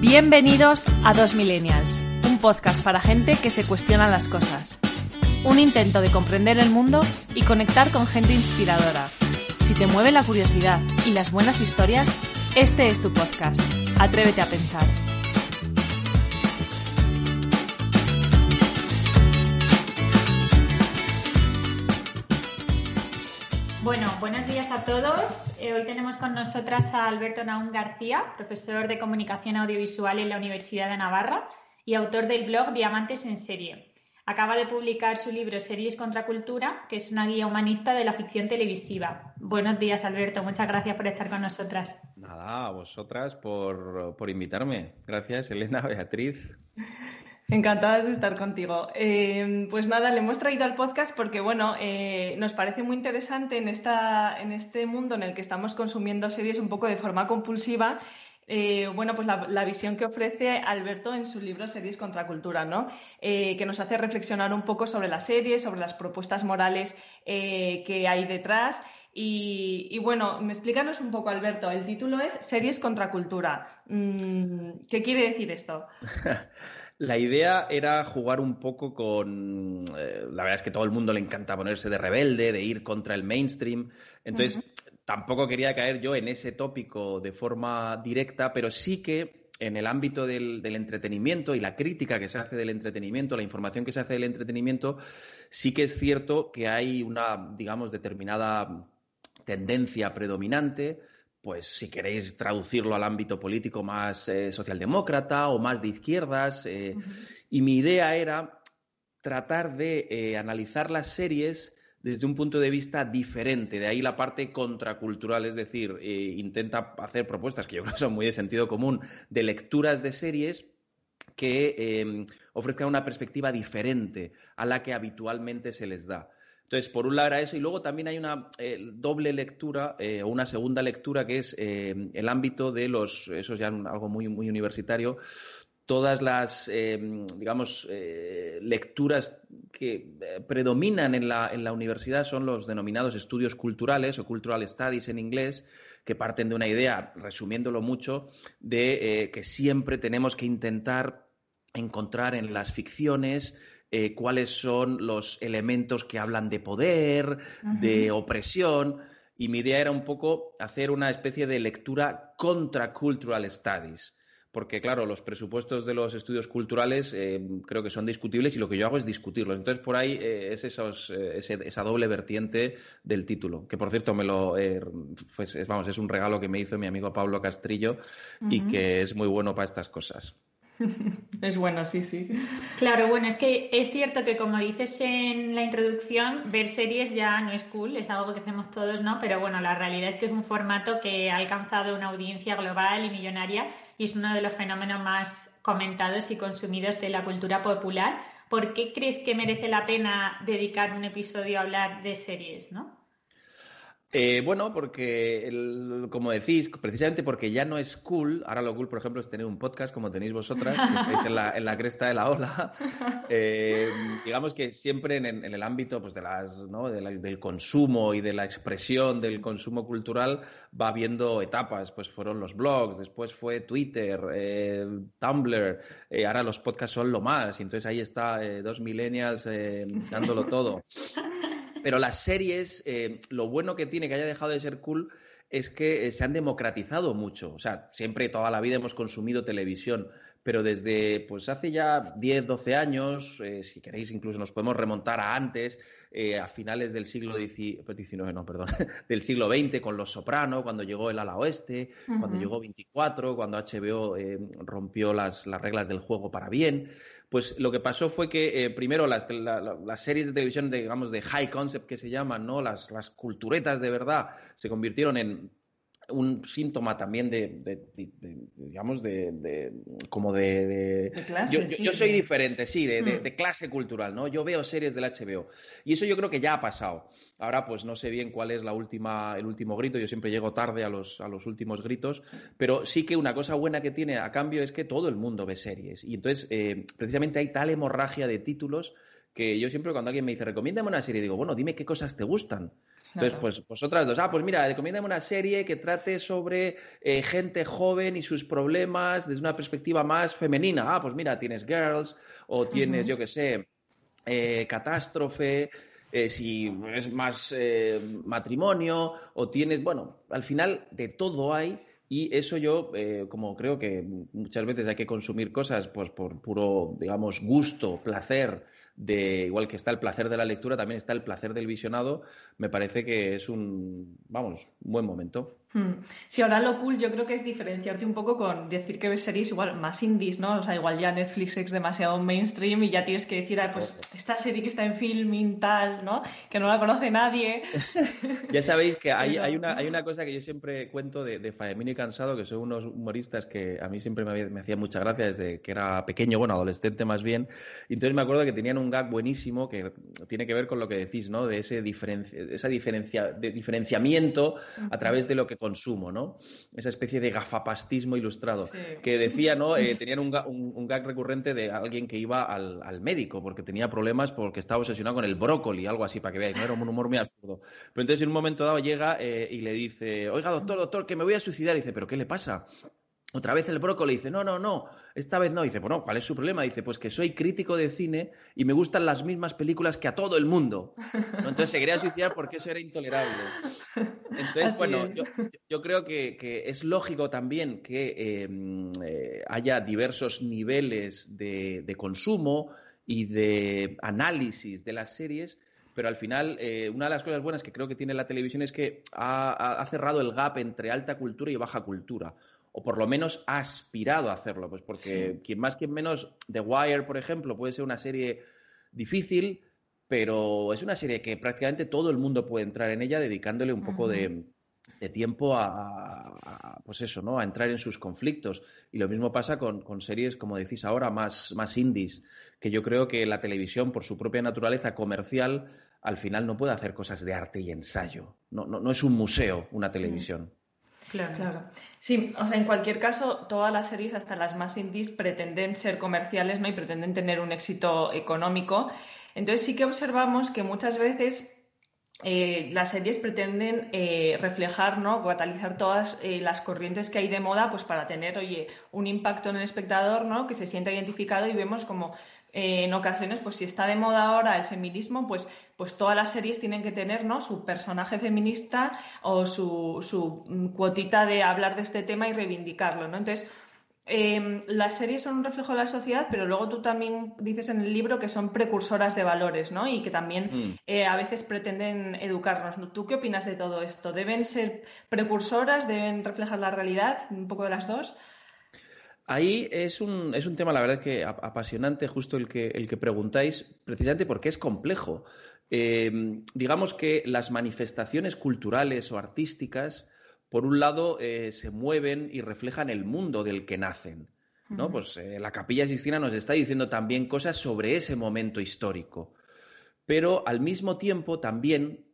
Bienvenidos a Dos Millennials, un podcast para gente que se cuestiona las cosas. Un intento de comprender el mundo y conectar con gente inspiradora. Si te mueve la curiosidad y las buenas historias, este es tu podcast. Atrévete a pensar. Bueno, buenos días a todos. Eh, hoy tenemos con nosotras a Alberto Naún García, profesor de comunicación audiovisual en la Universidad de Navarra y autor del blog Diamantes en Serie. Acaba de publicar su libro Series contra Cultura, que es una guía humanista de la ficción televisiva. Buenos días, Alberto. Muchas gracias por estar con nosotras. Nada, a vosotras por, por invitarme. Gracias, Elena, Beatriz. Encantadas de estar contigo. Eh, pues nada, le hemos traído al podcast porque, bueno, eh, nos parece muy interesante en, esta, en este mundo en el que estamos consumiendo series un poco de forma compulsiva. Eh, bueno, pues la, visión que ofrece Alberto en su libro Series contra Cultura, ¿no? que nos hace reflexionar un poco sobre las series, sobre las propuestas morales que hay detrás. Y, bueno, explícanos un poco, Alberto. El título es Series contra Cultura. Mm, ¿Qué quiere decir esto? La idea era jugar un poco con. Eh, la verdad es que todo el mundo le encanta ponerse de rebelde, de ir contra el mainstream. Entonces, tampoco quería caer yo en ese tópico de forma directa, pero sí que en el ámbito del, entretenimiento y la crítica que se hace del entretenimiento, la información que se hace del entretenimiento, sí que es cierto que hay una, digamos, determinada tendencia predominante pues si queréis traducirlo al ámbito político más eh, socialdemócrata o más de izquierdas. Eh, y mi idea era tratar de eh, analizar las series desde un punto de vista diferente, de ahí la parte contracultural, es decir, intenta hacer propuestas que yo creo que son muy de sentido común, de lecturas de series que ofrezcan una perspectiva diferente a la que habitualmente se les da. Entonces, por un lado era eso, y luego también hay una eh, doble lectura eh, o una segunda lectura que es eh, el ámbito de los, eso es ya algo muy, muy universitario, todas las, digamos, lecturas que predominan en la, en la universidad son los denominados estudios culturales o cultural studies en inglés, que parten de una idea, resumiéndolo mucho, de que siempre tenemos que intentar encontrar en las ficciones eh, cuáles son los elementos que hablan de poder, de opresión. Y mi idea era un poco hacer una especie de lectura contra cultural studies. Porque, claro, los presupuestos de los estudios culturales eh, creo que son discutibles y lo que yo hago es discutirlos. Entonces, por ahí eh, es esos, esa doble vertiente del título. Que, por cierto, me lo, pues, es, vamos, es un regalo que me hizo mi amigo Pablo Castrillo y que es muy bueno para estas cosas. Es bueno, sí, sí. Claro, bueno, es que es cierto que como dices en la introducción, ver series ya no es cool, es algo que hacemos todos, ¿no? Pero bueno, la realidad es que es un formato que ha alcanzado una audiencia global y millonaria y es uno de los fenómenos más comentados y consumidos de la cultura popular. ¿Por qué crees que merece la pena dedicar un episodio a hablar de series, no? Eh, bueno, porque, como decís, precisamente porque ya no es cool, ahora lo cool, por ejemplo, es tener un podcast como tenéis vosotras, que estáis en la, en la cresta de la ola. Eh, digamos que siempre en, el ámbito pues, de las, ¿no? del consumo y de la expresión del consumo cultural va habiendo etapas. Pues fueron los blogs, después fue Twitter, eh, Tumblr, ahora los podcasts son lo más. Entonces ahí está dos millennials dándolo todo. Pero las series, eh, lo bueno que tiene que haya dejado de ser cool es que eh, se han democratizado mucho. O sea, siempre, toda la vida hemos consumido televisión, pero desde pues hace ya 10, 12 años, eh, si queréis incluso nos podemos remontar a antes, a finales del siglo XIX, pues, no, perdón, del siglo XX con Los Soprano, cuando llegó el ala oeste, cuando llegó 24, cuando HBO rompió las, las reglas del juego para bien. Pues lo que pasó fue que eh, primero las, series de televisión, digamos, de high concept que se llaman, ¿no? Las, las culturetas de verdad, se convirtieron en un síntoma también de, digamos, de, como de... clase, yo, soy diferente, sí, hmm. de, clase cultural, ¿no? Yo veo series del HBO. Y eso yo creo que ya ha pasado. Ahora, pues no sé bien cuál es la última, el último grito, yo siempre llego tarde a los, a los últimos gritos, pero sí que una cosa buena que tiene a cambio es que todo el mundo ve series. Y entonces, eh, precisamente hay tal hemorragia de títulos que yo siempre cuando alguien me dice, recomiéndame una serie, digo, bueno, dime qué cosas te gustan. Entonces, pues vosotras dos, ah, pues mira, recomiéndame una serie que trate sobre eh, gente joven y sus problemas desde una perspectiva más femenina. Ah, pues mira, tienes Girls o tienes, yo qué sé, eh, Catástrofe, eh, si es más matrimonio o tienes, bueno, al final de todo hay y eso yo, como creo que muchas veces hay que consumir cosas pues por puro, digamos, gusto, placer, de igual que está el placer de la lectura, también está el placer del visionado, me parece que es un, vamos, un buen momento. Hmm. Sí, ahora lo cool yo creo que es diferenciarte un poco con decir que ves series igual más indies, ¿no? O sea, igual ya Netflix es demasiado mainstream y ya tienes que decir, ah, pues esta serie que está en filming tal, ¿no? Que no la conoce nadie. ya sabéis que hay, hay, una, hay una cosa que yo siempre cuento de, de y Cansado, que son unos humoristas que a mí siempre me, me hacía mucha gracia desde que era pequeño, bueno, adolescente más bien. Y entonces me acuerdo que tenían un gag buenísimo que tiene que ver con lo que decís, ¿no? De ese esa diferencia, de diferenciamiento a través de lo que consumo, ¿no? Esa especie de gafapastismo ilustrado. Que decía, ¿no? Eh, tenían un, un, gag recurrente de alguien que iba al, médico porque tenía problemas porque estaba obsesionado con el brócoli, algo así, para que veáis, ¿no? Era un humor muy absurdo. Pero entonces en un momento dado llega eh, y le dice, oiga, doctor, doctor, que me voy a suicidar. Y dice, ¿pero qué le pasa? Otra vez el brócoli dice, no, no, no, esta vez no. Dice, bueno, ¿cuál es su problema? Dice, pues que soy crítico de cine y me gustan las mismas películas que a todo el mundo. Entonces se quería suicidar porque eso era intolerable. Entonces, bueno, yo, creo que, es lógico también que em, eh, haya diversos niveles de, consumo y de análisis de las series, pero al final eh, una de las cosas buenas que creo que tiene la televisión es que ha cerrado el gap entre alta cultura y baja cultura o por lo menos ha aspirado a hacerlo, pues porque quien más, quien menos, The Wire, por ejemplo, puede ser una serie difícil, pero es una serie que prácticamente todo el mundo puede entrar en ella dedicándole un poco de, tiempo a, pues eso, ¿no? A entrar en sus conflictos. Y lo mismo pasa con, series, como decís ahora, más, más indies, que yo creo que la televisión, por su propia naturaleza comercial, al final no puede hacer cosas de arte y ensayo. No, no, es un museo una televisión. Claro. claro. Sí, o sea, en cualquier caso, todas las series, hasta las más indies, pretenden ser comerciales, ¿no? Y pretenden tener un éxito económico. Entonces sí que observamos que muchas veces eh, las series pretenden eh, reflejar, ¿no? catalizar todas eh, las corrientes que hay de moda, pues para tener, oye, un impacto en el espectador, ¿no? Que se sienta identificado y vemos como en ocasiones, pues si está de moda ahora el feminismo, pues pues todas las series tienen que tener ¿no? su personaje feminista o su, su mm, cuotita de hablar de este tema y reivindicarlo. ¿no? Entonces, em, las series son un reflejo de la sociedad, pero luego tú también dices en el libro que son precursoras de valores, ¿no? Y que también mm. eh, a veces pretenden educarnos. ¿Tú qué opinas de todo esto? ¿Deben ser precursoras? ¿Deben reflejar la realidad? ¿Un poco de las dos? Ahí es un, es un tema, la verdad, que apasionante, justo el que, el que preguntáis, precisamente porque es complejo. Eh, digamos que las manifestaciones culturales o artísticas, por un lado, eh, se mueven y reflejan el mundo del que nacen. ¿no? Pues eh, la Capilla Sistina nos está diciendo también cosas sobre ese momento histórico. Pero al mismo tiempo también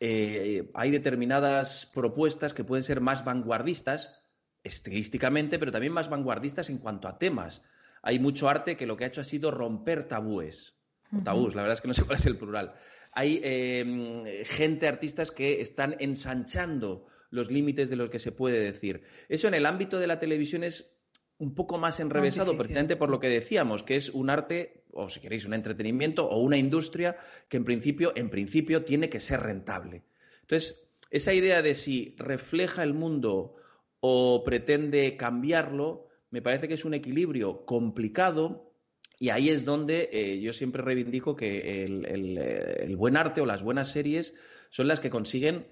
hay determinadas propuestas que pueden ser más vanguardistas, estilísticamente, pero también más vanguardistas en cuanto a temas. Hay mucho arte que lo que ha hecho ha sido romper tabúes tabús, la verdad es que no sé cuál es el plural. Hay em, gente, artistas que están ensanchando los límites de lo que se puede decir. Eso en el ámbito de la televisión es un poco más enrevesado, precisamente por lo que decíamos, que es un arte, o si queréis, un entretenimiento o una industria que en principio, en principio, tiene que ser rentable. Entonces, esa idea de si refleja el mundo o pretende cambiarlo, me parece que es un equilibrio complicado y ahí es donde eh, yo siempre reivindico que eh, el, buen arte o las buenas series son las que consiguen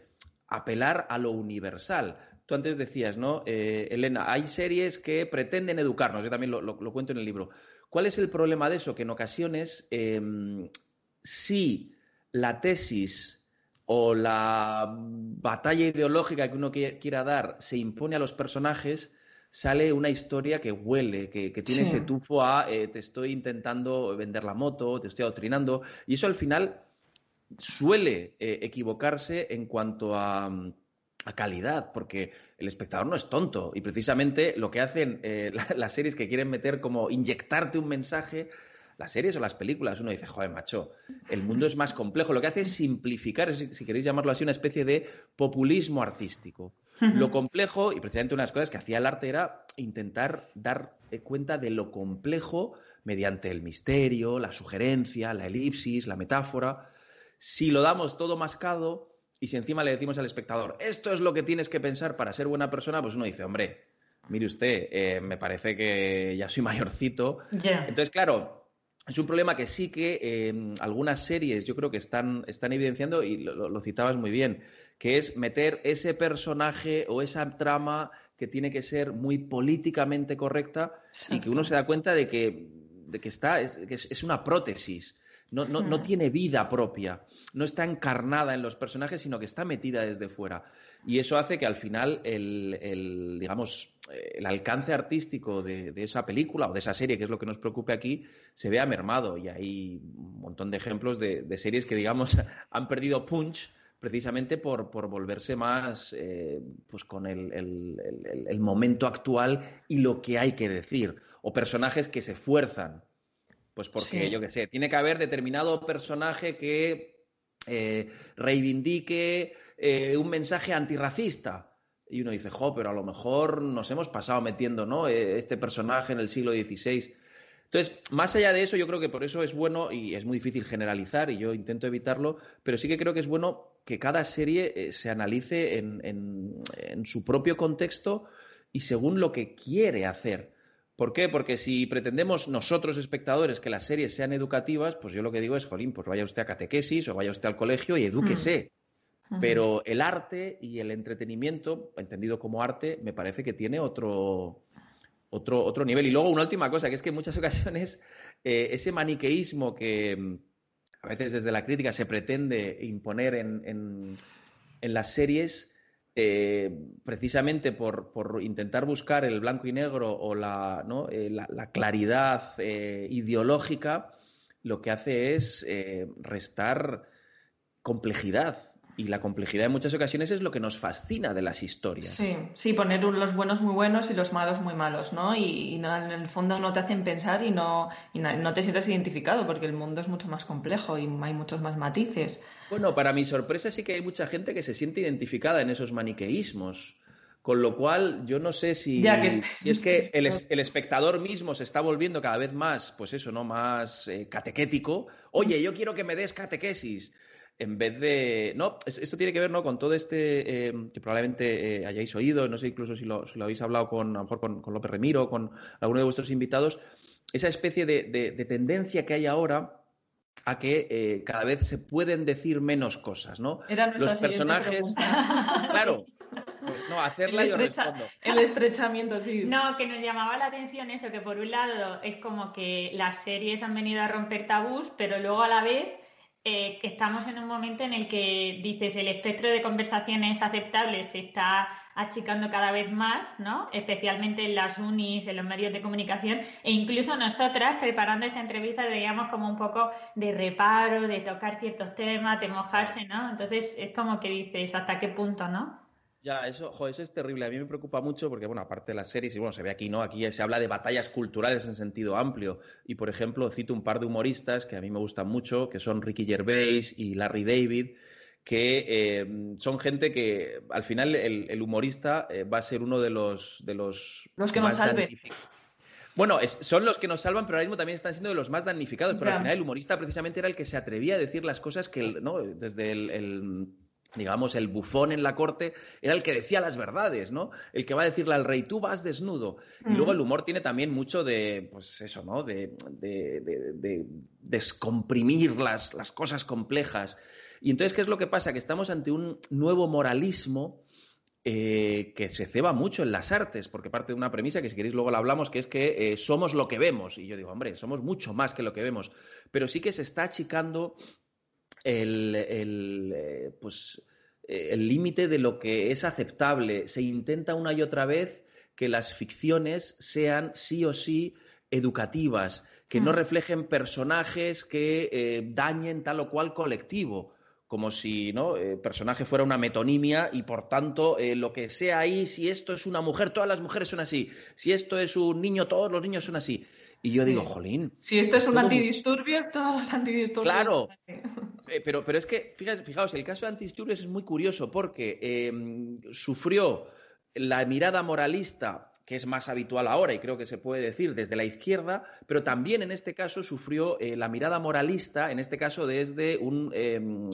apelar a lo universal. Tú antes decías, ¿no? Eh, Elena, hay series que pretenden educarnos, yo también lo, cuento en el libro. ¿Cuál es el problema de eso? Que en ocasiones, em, si la tesis o la batalla ideológica que uno quiera dar se impone a los personajes, sale una historia que huele, que, tiene ese tufo a eh, te estoy intentando vender la moto, te estoy adoctrinando, y eso al final suele eh, equivocarse en cuanto a, calidad, porque el espectador no es tonto, y precisamente lo que hacen eh, las series que quieren meter como inyectarte un mensaje, las series o las películas, uno dice, joder, macho, el mundo es más complejo. Lo que hace es simplificar, si queréis llamarlo así, una especie de populismo artístico. Lo complejo, y precisamente una de las cosas que hacía el arte era intentar dar cuenta de lo complejo mediante el misterio, la sugerencia, la elipsis, la metáfora. Si lo damos todo mascado y si encima le decimos al espectador, esto es lo que tienes que pensar para ser buena persona, pues uno dice, hombre, mire usted, eh, me parece que ya soy mayorcito. Entonces, claro, es un problema que sí que eh, algunas series yo creo que están, están evidenciando, y lo, citabas muy bien, que es meter ese personaje o esa trama que tiene que ser muy políticamente correcta y que uno se da cuenta de que, de que está, es, que es, una prótesis. No, no, no, tiene vida propia, no está encarnada en los personajes, sino que está metida desde fuera. Y eso hace que al final el, el digamos, el alcance artístico de, esa película o de esa serie, que es lo que nos preocupa aquí, se vea mermado. Y hay un montón de ejemplos de, de series que, digamos, han perdido punch precisamente por, por volverse más eh, pues con el, el, momento actual y lo que hay que decir. O personajes que se fuerzan. Pues porque, yo qué sé, tiene que haber determinado personaje que eh, reivindique eh, un mensaje antirracista. Y uno dice, jo, pero a lo mejor nos hemos pasado metiendo ¿no? este personaje en el siglo XVI. Entonces, más allá de eso, yo creo que por eso es bueno, y es muy difícil generalizar, y yo intento evitarlo, pero sí que creo que es bueno que cada serie eh, se analice en, su propio contexto y según lo que quiere hacer. ¿Por qué? Porque si pretendemos nosotros, espectadores, que las series sean educativas, pues yo lo que digo es, jolín, pues vaya usted a catequesis o vaya usted al colegio y edúquese. Hmm. Pero el arte y el entretenimiento, entendido como arte, me parece que tiene otro, otro, otro nivel. Y luego una última cosa, que es que en muchas ocasiones eh, ese maniqueísmo que mm, a veces desde la crítica se pretende imponer en, en, las series, eh, precisamente por, por, intentar buscar el blanco y negro o la, ¿no? Eh, la, claridad ideológica, lo que hace es restar complejidad y la complejidad en muchas ocasiones es lo que nos fascina de las historias. Sí, sí, poner los buenos muy buenos y los malos muy malos, ¿no? Y, en el fondo no te hacen pensar y no, no, te sientes identificado porque el mundo es mucho más complejo y hay muchos más matices. Bueno, para mi sorpresa sí que hay mucha gente que se siente identificada en esos maniqueísmos. Con lo cual, yo no sé si, si es que el, el, espectador mismo se está volviendo cada vez más, pues eso, ¿no? Más eh, catequético. Oye, yo quiero que me des catequesis en vez de... No, esto tiene que ver ¿no? con todo este eh, que probablemente eh, hayáis oído, no sé incluso si lo, habéis hablado con, a lo mejor con, López Remiro, con alguno de vuestros invitados, esa especie de, tendencia que hay ahora a que eh, cada vez se pueden decir menos cosas, ¿no? Los personajes... claro, pues no, hacerla el yo respondo. El estrechamiento, sí. No, que nos llamaba la atención eso, que por un lado es como que las series han venido a romper tabús, pero luego a la vez eh, que estamos en un momento en el que dices el espectro de conversaciones aceptables se está achicando cada vez más, ¿no? Especialmente en las unis, en los medios de comunicación, e incluso nosotras preparando esta entrevista veíamos como un poco de reparo, de tocar ciertos temas, de mojarse, ¿no? Entonces es como que dices hasta qué punto, ¿no? Ya, eso, jo, eso es terrible. A mí me preocupa mucho porque, bueno, aparte de las series, y bueno, se ve aquí, ¿no? Aquí se habla de batallas culturales en sentido amplio. Y, por ejemplo, cito un par de humoristas que a mí me gustan mucho, que son Ricky Gervais y Larry David, que eh, son gente que, al final, el, humorista eh, va a ser uno de los... De los, los que nos salven. Bueno, son los que nos salvan, pero ahora mismo también están siendo de los más damnificados. Pero al final el humorista precisamente era el que se atrevía a decir las cosas que, ¿no? Desde el digamos, el bufón en la corte era el que decía las verdades, ¿no? El que va a decirle al rey, tú vas desnudo. Y luego el humor tiene también mucho de, pues eso, ¿no? De, descomprimir las, las, cosas complejas. Y entonces, ¿qué es lo que pasa? Que estamos ante un nuevo moralismo eh, que se ceba mucho en las artes, porque parte de una premisa que si queréis luego la hablamos, que es que eh, somos lo que vemos. Y yo digo, hombre, somos mucho más que lo que vemos. Pero sí que se está achicando el, el eh, pues, eh, el límite de lo que es aceptable. Se intenta una y otra vez que las ficciones sean sí o sí educativas, que no mm. reflejen personajes que eh, dañen tal o cual colectivo como si ¿no? el personaje fuera una metonimia y por tanto lo que sea ahí, si esto es una mujer, todas las mujeres son así, si esto es un niño, todos los niños son así. Y yo digo, jolín. Si esto es un antidisturbio, todos los antidisturbios. Claro. Eh, pero, pero es que, fíjate, fijaos, el caso de antidisturbios es muy curioso porque em, sufrió la mirada moralista, que es más habitual ahora y creo que se puede decir desde la izquierda, pero también en este caso sufrió eh, la mirada moralista, en este caso desde un, em,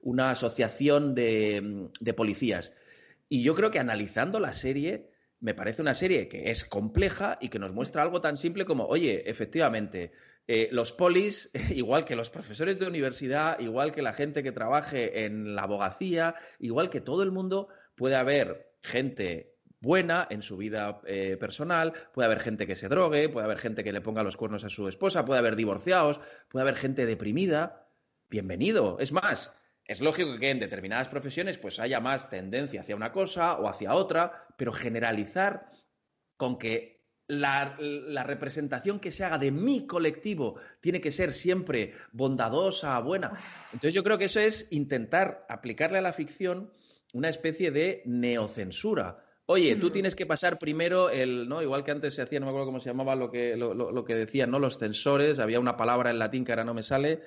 una asociación de policías. Y yo creo que analizando la serie me parece una serie que es compleja y que nos muestra algo tan simple como, oye, efectivamente, eh, los polis, igual que los profesores de universidad, igual que la gente que trabaje en la abogacía, igual que todo el mundo, puede haber gente buena en su vida eh, personal, puede haber gente que se drogue, puede haber gente que le ponga los cuernos a su esposa, puede haber divorciados, puede haber gente deprimida. Bienvenido. Es más, es lógico que en determinadas profesiones pues haya más tendencia hacia una cosa o hacia otra, pero generalizar con que la, representación que se haga de mi colectivo tiene que ser siempre bondadosa, buena. Entonces yo creo que eso es intentar aplicarle a la ficción una especie de neocensura. Oye, tú tienes que pasar primero el, ¿no? Igual que antes se hacía, no me acuerdo cómo se llamaba lo que, lo que decían, ¿no? Los censores, había una palabra en latín que ahora no me sale,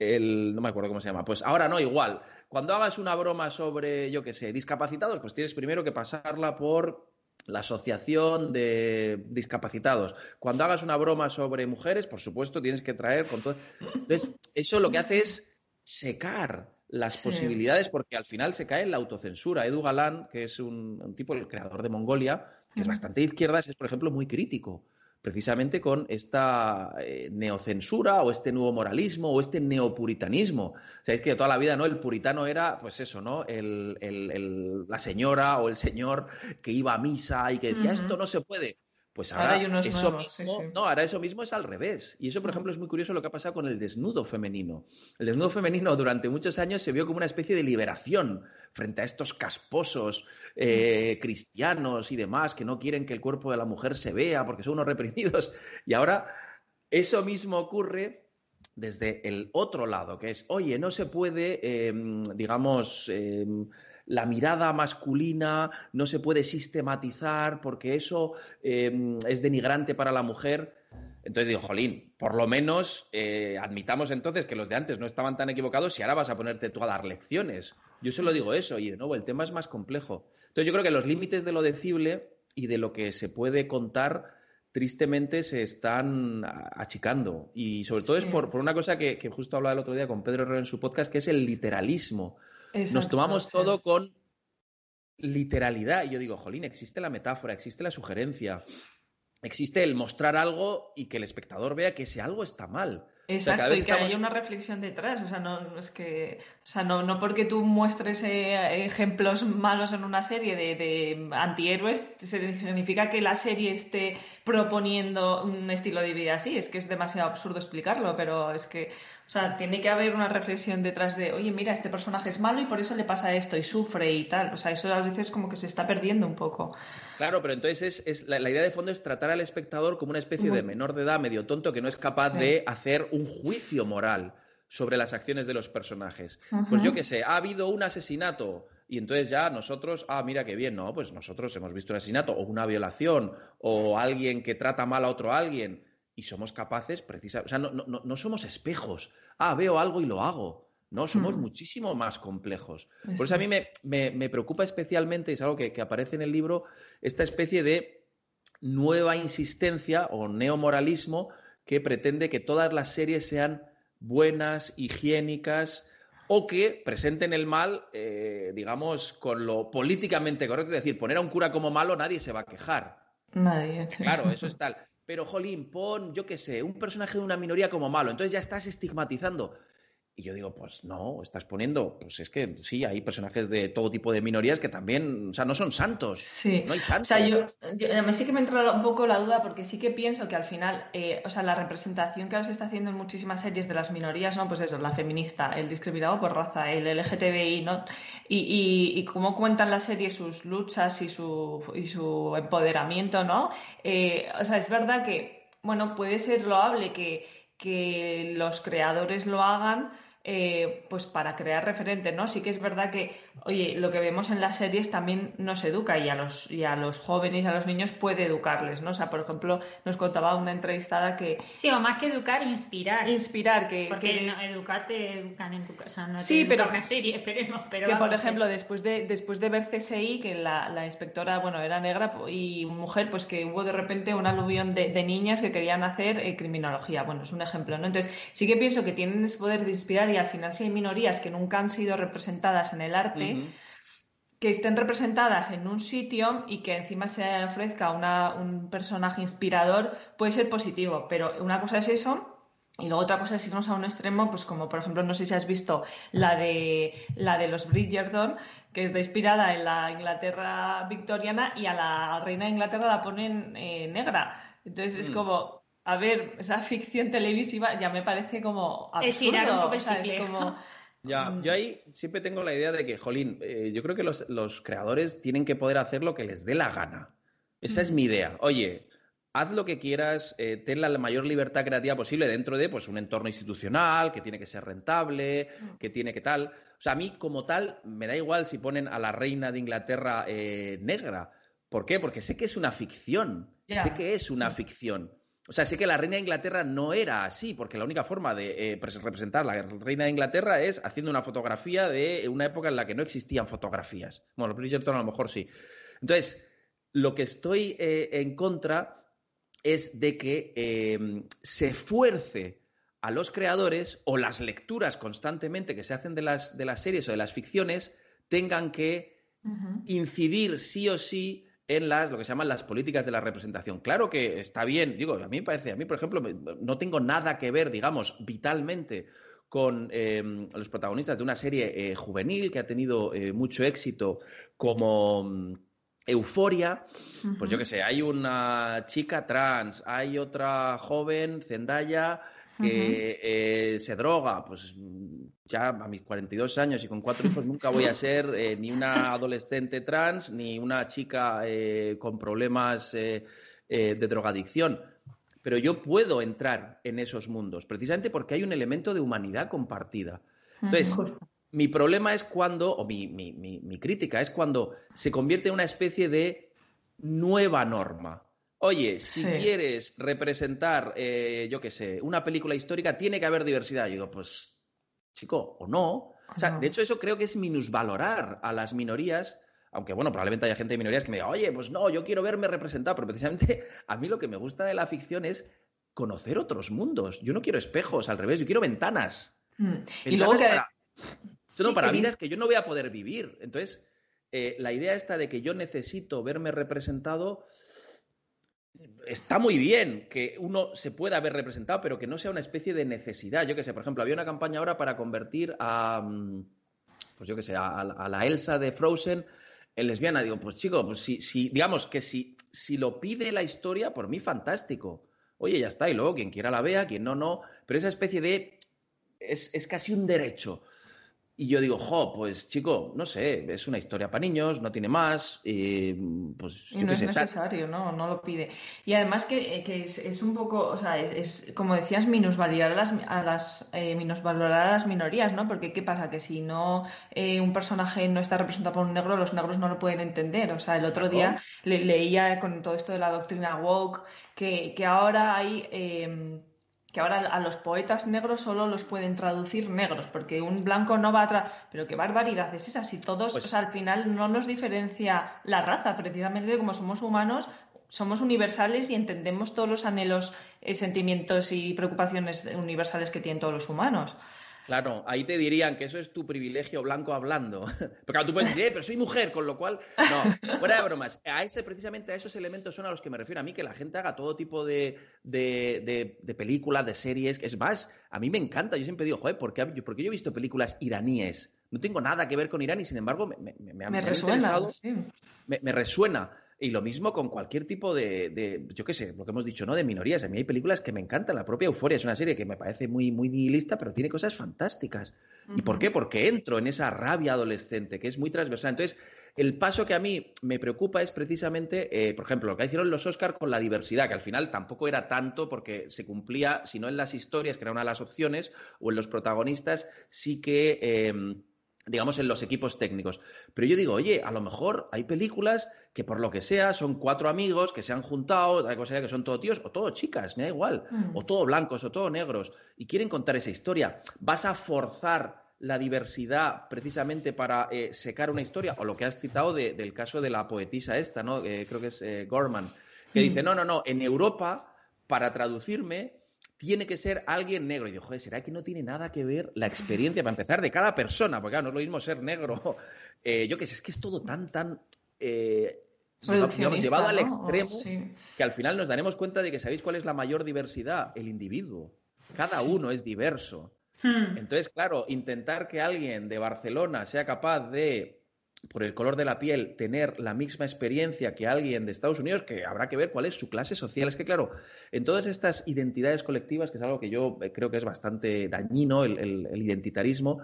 el, no me acuerdo cómo se llama. Pues ahora no, igual. Cuando hagas una broma sobre, yo qué sé, discapacitados, pues tienes primero que pasarla por la asociación de discapacitados. Cuando hagas una broma sobre mujeres, por supuesto, tienes que traer con todo. Entonces, eso lo que hace es secar las posibilidades, porque al final se cae en la autocensura. Edu Galán, que es un, un tipo, el creador de Mongolia, que es bastante izquierda, es, por ejemplo, muy crítico precisamente con esta eh, neocensura o este nuevo moralismo o este neopuritanismo. Sabéis que toda la vida, ¿no? El puritano era, pues eso, ¿no? la señora o el señor que iba a misa y que decía, esto no se puede. Pues ahora, eso mismo, no, ahora eso mismo es al revés. Y eso, por ejemplo, es muy curioso lo que ha pasado con el desnudo femenino. El desnudo femenino durante muchos años se vio como una especie de liberación frente a estos casposos eh, cristianos y demás que no quieren que el cuerpo de la mujer se vea porque son unos reprimidos. Y ahora eso mismo ocurre desde el otro lado, que es, oye, no se puede, em, digamos, em, la mirada masculina no se puede sistematizar porque eso em, es denigrante para la mujer. Entonces digo, jolín, por lo menos eh, admitamos entonces que los de antes no estaban tan equivocados y ahora vas a ponerte tú a dar lecciones. Yo solo digo eso y de nuevo el tema es más complejo. Entonces yo creo que los límites de lo decible y de lo que se puede contar tristemente se están achicando. Y sobre todo es por, una cosa que, justo hablaba el otro día con Pedro Herrero en su podcast, que es el literalismo. Nos tomamos todo con literalidad. Y yo digo, jolín, existe la metáfora, existe la sugerencia, existe el mostrar algo y que el espectador vea que ese algo está mal. Exacto, y que haya una reflexión detrás. O sea, no, es que. O sea, no, no porque tú muestres eh, ejemplos malos en una serie de, de antihéroes, significa que la serie esté proponiendo un estilo de vida así. Es que es demasiado absurdo explicarlo, pero es que. O sea, tiene que haber una reflexión detrás de, oye, mira, este personaje es malo y por eso le pasa esto y sufre y tal. O sea, eso a veces como que se está perdiendo un poco. Claro, pero entonces es, la, idea de fondo es tratar al espectador como una especie de menor de edad, medio tonto, que no es capaz de hacer un juicio moral sobre las acciones de los personajes. Pues yo qué sé, ha habido un asesinato y entonces ya nosotros, ah, mira qué bien, no, pues nosotros hemos visto un asesinato o una violación o alguien que trata mal a otro alguien y somos capaces, precisamente, o sea, no, no, no somos espejos. Ah, veo algo y lo hago. No, somos hmm. muchísimo más complejos. Por eso a mí me, preocupa especialmente, es algo que, aparece en el libro, esta especie de nueva insistencia o neomoralismo que pretende que todas las series sean buenas, higiénicas, o que presenten el mal, eh, digamos, con lo políticamente correcto. Es decir, poner a un cura como malo, nadie se va a quejar. Nadie. Claro, eso es tal. Pero, jolín, pon, yo qué sé, un personaje de una minoría como malo. Entonces ya estás estigmatizando. Y yo digo, pues no, estás poniendo, pues es que sí, hay personajes de todo tipo de minorías que también, o sea, no son santos. Sí. No hay santos. O sea, yo, a mí sí que me entra un poco la duda porque sí que pienso que al final, eh, o sea, la representación que ahora se está haciendo en muchísimas series de las minorías, ¿no? Pues eso, la feminista, el discriminado por raza, el LGTBI, ¿no? Y, y, cómo cuentan las series sus luchas y su, y su empoderamiento, ¿no? Eh, o sea, es verdad que, bueno, puede ser loable que, que los creadores lo hagan, eh, pues para crear referentes, ¿no? Sí que es verdad que, oye, lo que vemos en las series también nos educa y a los, y a los jóvenes y a los niños puede educarles, ¿no? O sea, por ejemplo, nos contaba una entrevistada que... Sí, o más que educar, inspirar. Inspirar, que... Porque no, educar te educan en tu casa, no sí, pero, una serie, esperemos, pero... Que, por ejemplo, después de, después de ver CSI, que la, la, inspectora, bueno, era negra y mujer, pues que hubo de repente un aluvión de, de niñas que querían hacer eh, criminología. Bueno, es un ejemplo, ¿no? Entonces, sí que pienso que tienen ese poder de inspirar y al final si hay minorías que nunca han sido representadas en el arte, que estén representadas en un sitio y que encima se ofrezca un personaje inspirador, puede ser positivo, pero una cosa es eso. Y luego otra cosa es irnos a un extremo, pues como por ejemplo, no sé si has visto la de la de los Bridgerton, que está inspirada en la Inglaterra victoriana y a la reina de Inglaterra la ponen eh, negra. Entonces es mm. como, a ver, esa ficción televisiva ya me parece como absurdo. Es, como... Ya, mm. yo ahí siempre tengo la idea de que, jolín, eh, yo creo que los, creadores tienen que poder hacer lo que les dé la gana. Esa es mm. mi idea. Oye, haz lo que quieras, eh, ten la mayor libertad creativa posible dentro de pues, un entorno institucional que tiene que ser rentable, mm. que tiene que tal. O sea, a mí como tal me da igual si ponen a la reina de Inglaterra eh, negra. ¿Por qué? Porque sé que es una ficción. Sé que es una ficción. O sea, sé que la reina de Inglaterra no era así, porque la única forma de eh, representar a la reina de Inglaterra es haciendo una fotografía de una época en la que no existían fotografías. Bueno, Bridgerton a lo mejor sí. Entonces, lo que estoy eh, en contra es de que em, se fuerce a los creadores o las lecturas constantemente que se hacen de las, de las series o de las ficciones tengan que incidir sí o sí en las, lo que se llaman las políticas de la representación. Claro que está bien, digo, a mí me parece, a mí, por ejemplo, no tengo nada que ver, digamos, vitalmente con eh, los protagonistas de una serie eh, juvenil que ha tenido eh, mucho éxito como mm, Euforia. Pues yo qué sé, hay una chica trans, hay otra joven, Zendaya, que se droga, pues ya a mis 42 años y con cuatro hijos nunca voy a ser eh, ni una adolescente trans ni una chica eh, con problemas eh, de drogadicción. Pero yo puedo entrar en esos mundos, precisamente porque hay un elemento de humanidad compartida. Entonces, mi problema es cuando, o mi, mi, crítica es cuando se convierte en una especie de nueva norma. Oye, si quieres representar, yo qué sé, una película histórica, tiene que haber diversidad. Yo digo, pues chico, o no. O sea, de hecho, eso creo que es minusvalorar a las minorías, aunque bueno, probablemente haya gente de minorías que me diga, oye, pues no, yo quiero verme representado, pero precisamente a mí lo que me gusta de la ficción es conocer otros mundos. Yo no quiero espejos, al revés, yo quiero ventanas. Mm. Y luego que... para, no, para vidas que yo no voy a poder vivir. Entonces, eh, la idea esta de que yo necesito verme representado está muy bien que uno se pueda ver representado, pero que no sea una especie de necesidad. Yo qué sé, por ejemplo, había una campaña ahora para convertir a, mm, pues yo qué sé, a, la Elsa de Frozen en lesbiana. Digo, pues chico, pues si, si digamos que si, si lo pide la historia, por mí fantástico. Oye, ya está, y luego quien quiera la vea, quien no, no. Pero esa especie de... Es, es casi un derecho. Y yo digo, jo, pues chico, no sé, es una historia para niños, no tiene más, y pues yo no es necesario, ¿no? No lo pide. Y además que, eh, que es, un poco, o sea, es, como decías, minusvalorar a las, a las eh, minusvalorar a las minorías, ¿no? Porque ¿qué pasa? Que si no eh, un personaje no está representado por un negro, los negros no lo pueden entender. O sea, el otro día leía con todo esto de la doctrina woke que, que ahora hay em, que ahora a los poetas negros solo los pueden traducir negros, porque un blanco no va a... Pero qué barbaridad es esa, si todos, pues al final no nos diferencia la raza, precisamente como somos humanos, somos universales y entendemos todos los anhelos, eh, sentimientos y preocupaciones universales que tienen todos los humanos. Claro, ahí te dirían que eso es tu privilegio blanco hablando. Porque claro, tú puedes decir, eh, pero soy mujer, con lo cual. No, fuera de bromas. A ese, precisamente a esos elementos son a los que me refiero. A mí que la gente haga todo tipo de, de, películas, de series. Es más, a mí me encanta. Yo siempre digo, joder, ¿por qué, porque yo he visto películas iraníes? No tengo nada que ver con Irán y sin embargo me, me, me, me resuena, me, resuena. Y lo mismo con cualquier tipo de, yo qué sé, lo que hemos dicho, ¿no? De minorías. A mí hay películas que me encantan. La propia Euforia es una serie que me parece muy, muy nihilista, pero tiene cosas fantásticas. ¿Y por qué? Porque entro en esa rabia adolescente, que es muy transversal. Entonces, el paso que a mí me preocupa es precisamente, eh, por ejemplo, lo que hicieron los Oscar con la diversidad, que al final tampoco era tanto porque se cumplía, si no en las historias, que era una de las opciones, o en los protagonistas, sí que... Em, digamos, en los equipos técnicos. Pero yo digo, oye, a lo mejor hay películas que por lo que sea son cuatro amigos que se han juntado, cosa que son todos tíos o todos chicas, me da igual, mm. o todos blancos o todos negros, y quieren contar esa historia. ¿Vas a forzar la diversidad precisamente para eh, secar una historia? O lo que has citado del caso de la poetisa esta, ¿no? Eh, creo que es eh, Gorman, que mm. dice, no, no, no, en Europa, para traducirme, tiene que ser alguien negro. Y digo, joder, ¿será que no tiene nada que ver la experiencia, para empezar, de cada persona? Porque claro, no es lo mismo ser negro. Eh, yo qué sé, es que es todo tan, tan... Eh, llevado al extremo que al final nos daremos cuenta de que sabéis cuál es la mayor diversidad, el individuo. Cada uno es diverso. Hmm. Entonces, claro, intentar que alguien de Barcelona sea capaz de por el color de la piel, tener la misma experiencia que alguien de Estados Unidos, que habrá que ver cuál es su clase social. Es que, claro, en todas estas identidades colectivas, que es algo que yo eh, creo que es bastante dañino, el, identitarismo,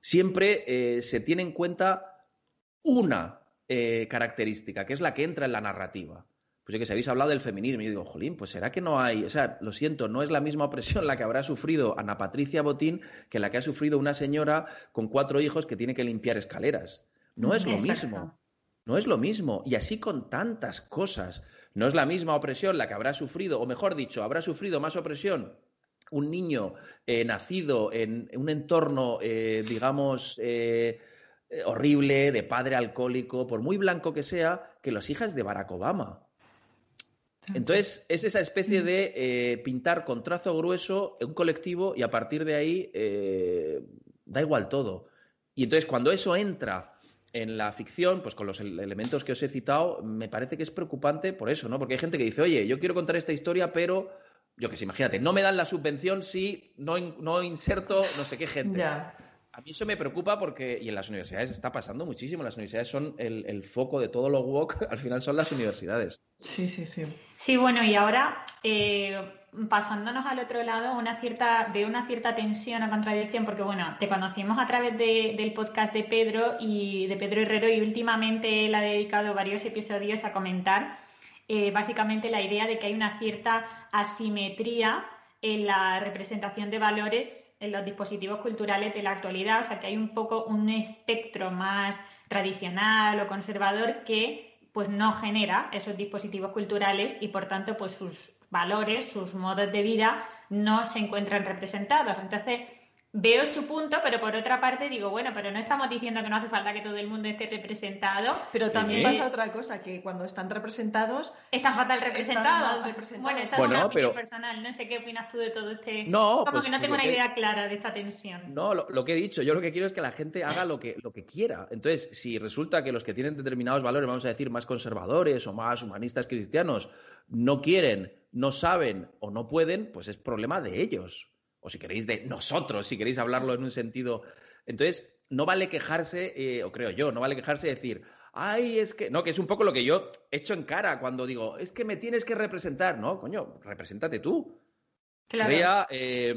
siempre eh, se tiene en cuenta una eh, característica, que es la que entra en la narrativa. Pues yo que si habéis hablado del feminismo, yo digo, jolín, pues será que no hay, o sea, lo siento, no es la misma opresión la que habrá sufrido Ana Patricia Botín que la que ha sufrido una señora con cuatro hijos que tiene que limpiar escaleras. No es lo mismo. No es lo mismo. Y así con tantas cosas. No es la misma opresión la que habrá sufrido, o mejor dicho, habrá sufrido más opresión un niño eh, nacido en un entorno, eh, digamos, eh, horrible, de padre alcohólico, por muy blanco que sea, que los hijas de Barack Obama. Entonces, es esa especie de pintar con trazo grueso un colectivo y a partir de ahí da igual todo. Y entonces, cuando eso entra en la ficción, pues con los elementos que os he citado, me parece que es preocupante por eso, ¿no? Porque hay gente que dice, oye, yo quiero contar esta historia, pero yo que sé, imagínate, no me dan la subvención si no, no inserto no sé qué gente. A mí eso me preocupa porque, y en las universidades está pasando muchísimo, las universidades son el, foco de todo lo woke, al final son las universidades. Sí, sí, sí. Sí, bueno, y ahora eh, pasándonos al otro lado, una cierta, de una cierta tensión o contradicción, porque bueno, te conocimos a través del podcast de Pedro y de Pedro Herrero y últimamente él ha dedicado varios episodios a comentar eh, básicamente la idea de que hay una cierta asimetría en la representación de valores en los dispositivos culturales de la actualidad, o sea que hay un poco un espectro más tradicional o conservador que pues no genera esos dispositivos culturales y por tanto pues sus valores, sus modos de vida no se encuentran representados. Entonces, veo su punto, pero por otra parte digo, bueno, pero no estamos diciendo que no hace falta que todo el mundo esté representado. Pero también pasa otra cosa, que cuando están representados... Están fatal representados. Bueno, esta es una opinión personal, no sé qué opinas tú de todo este... No, Como pues que no tengo una idea clara de esta tensión. No, lo, que he dicho, yo lo que quiero es que la gente haga lo que, lo que quiera. Entonces, si resulta que los que tienen determinados valores, vamos a decir, más conservadores o más humanistas cristianos, no quieren no saben o no pueden, pues es problema de ellos. O si queréis de nosotros, si queréis hablarlo en un sentido. Entonces, no vale quejarse, eh, o creo yo, no vale quejarse y decir, ay, es que. No, que es un poco lo que yo echo en cara cuando digo, es que me tienes que representar. No, coño, represéntate tú. Crea, eh,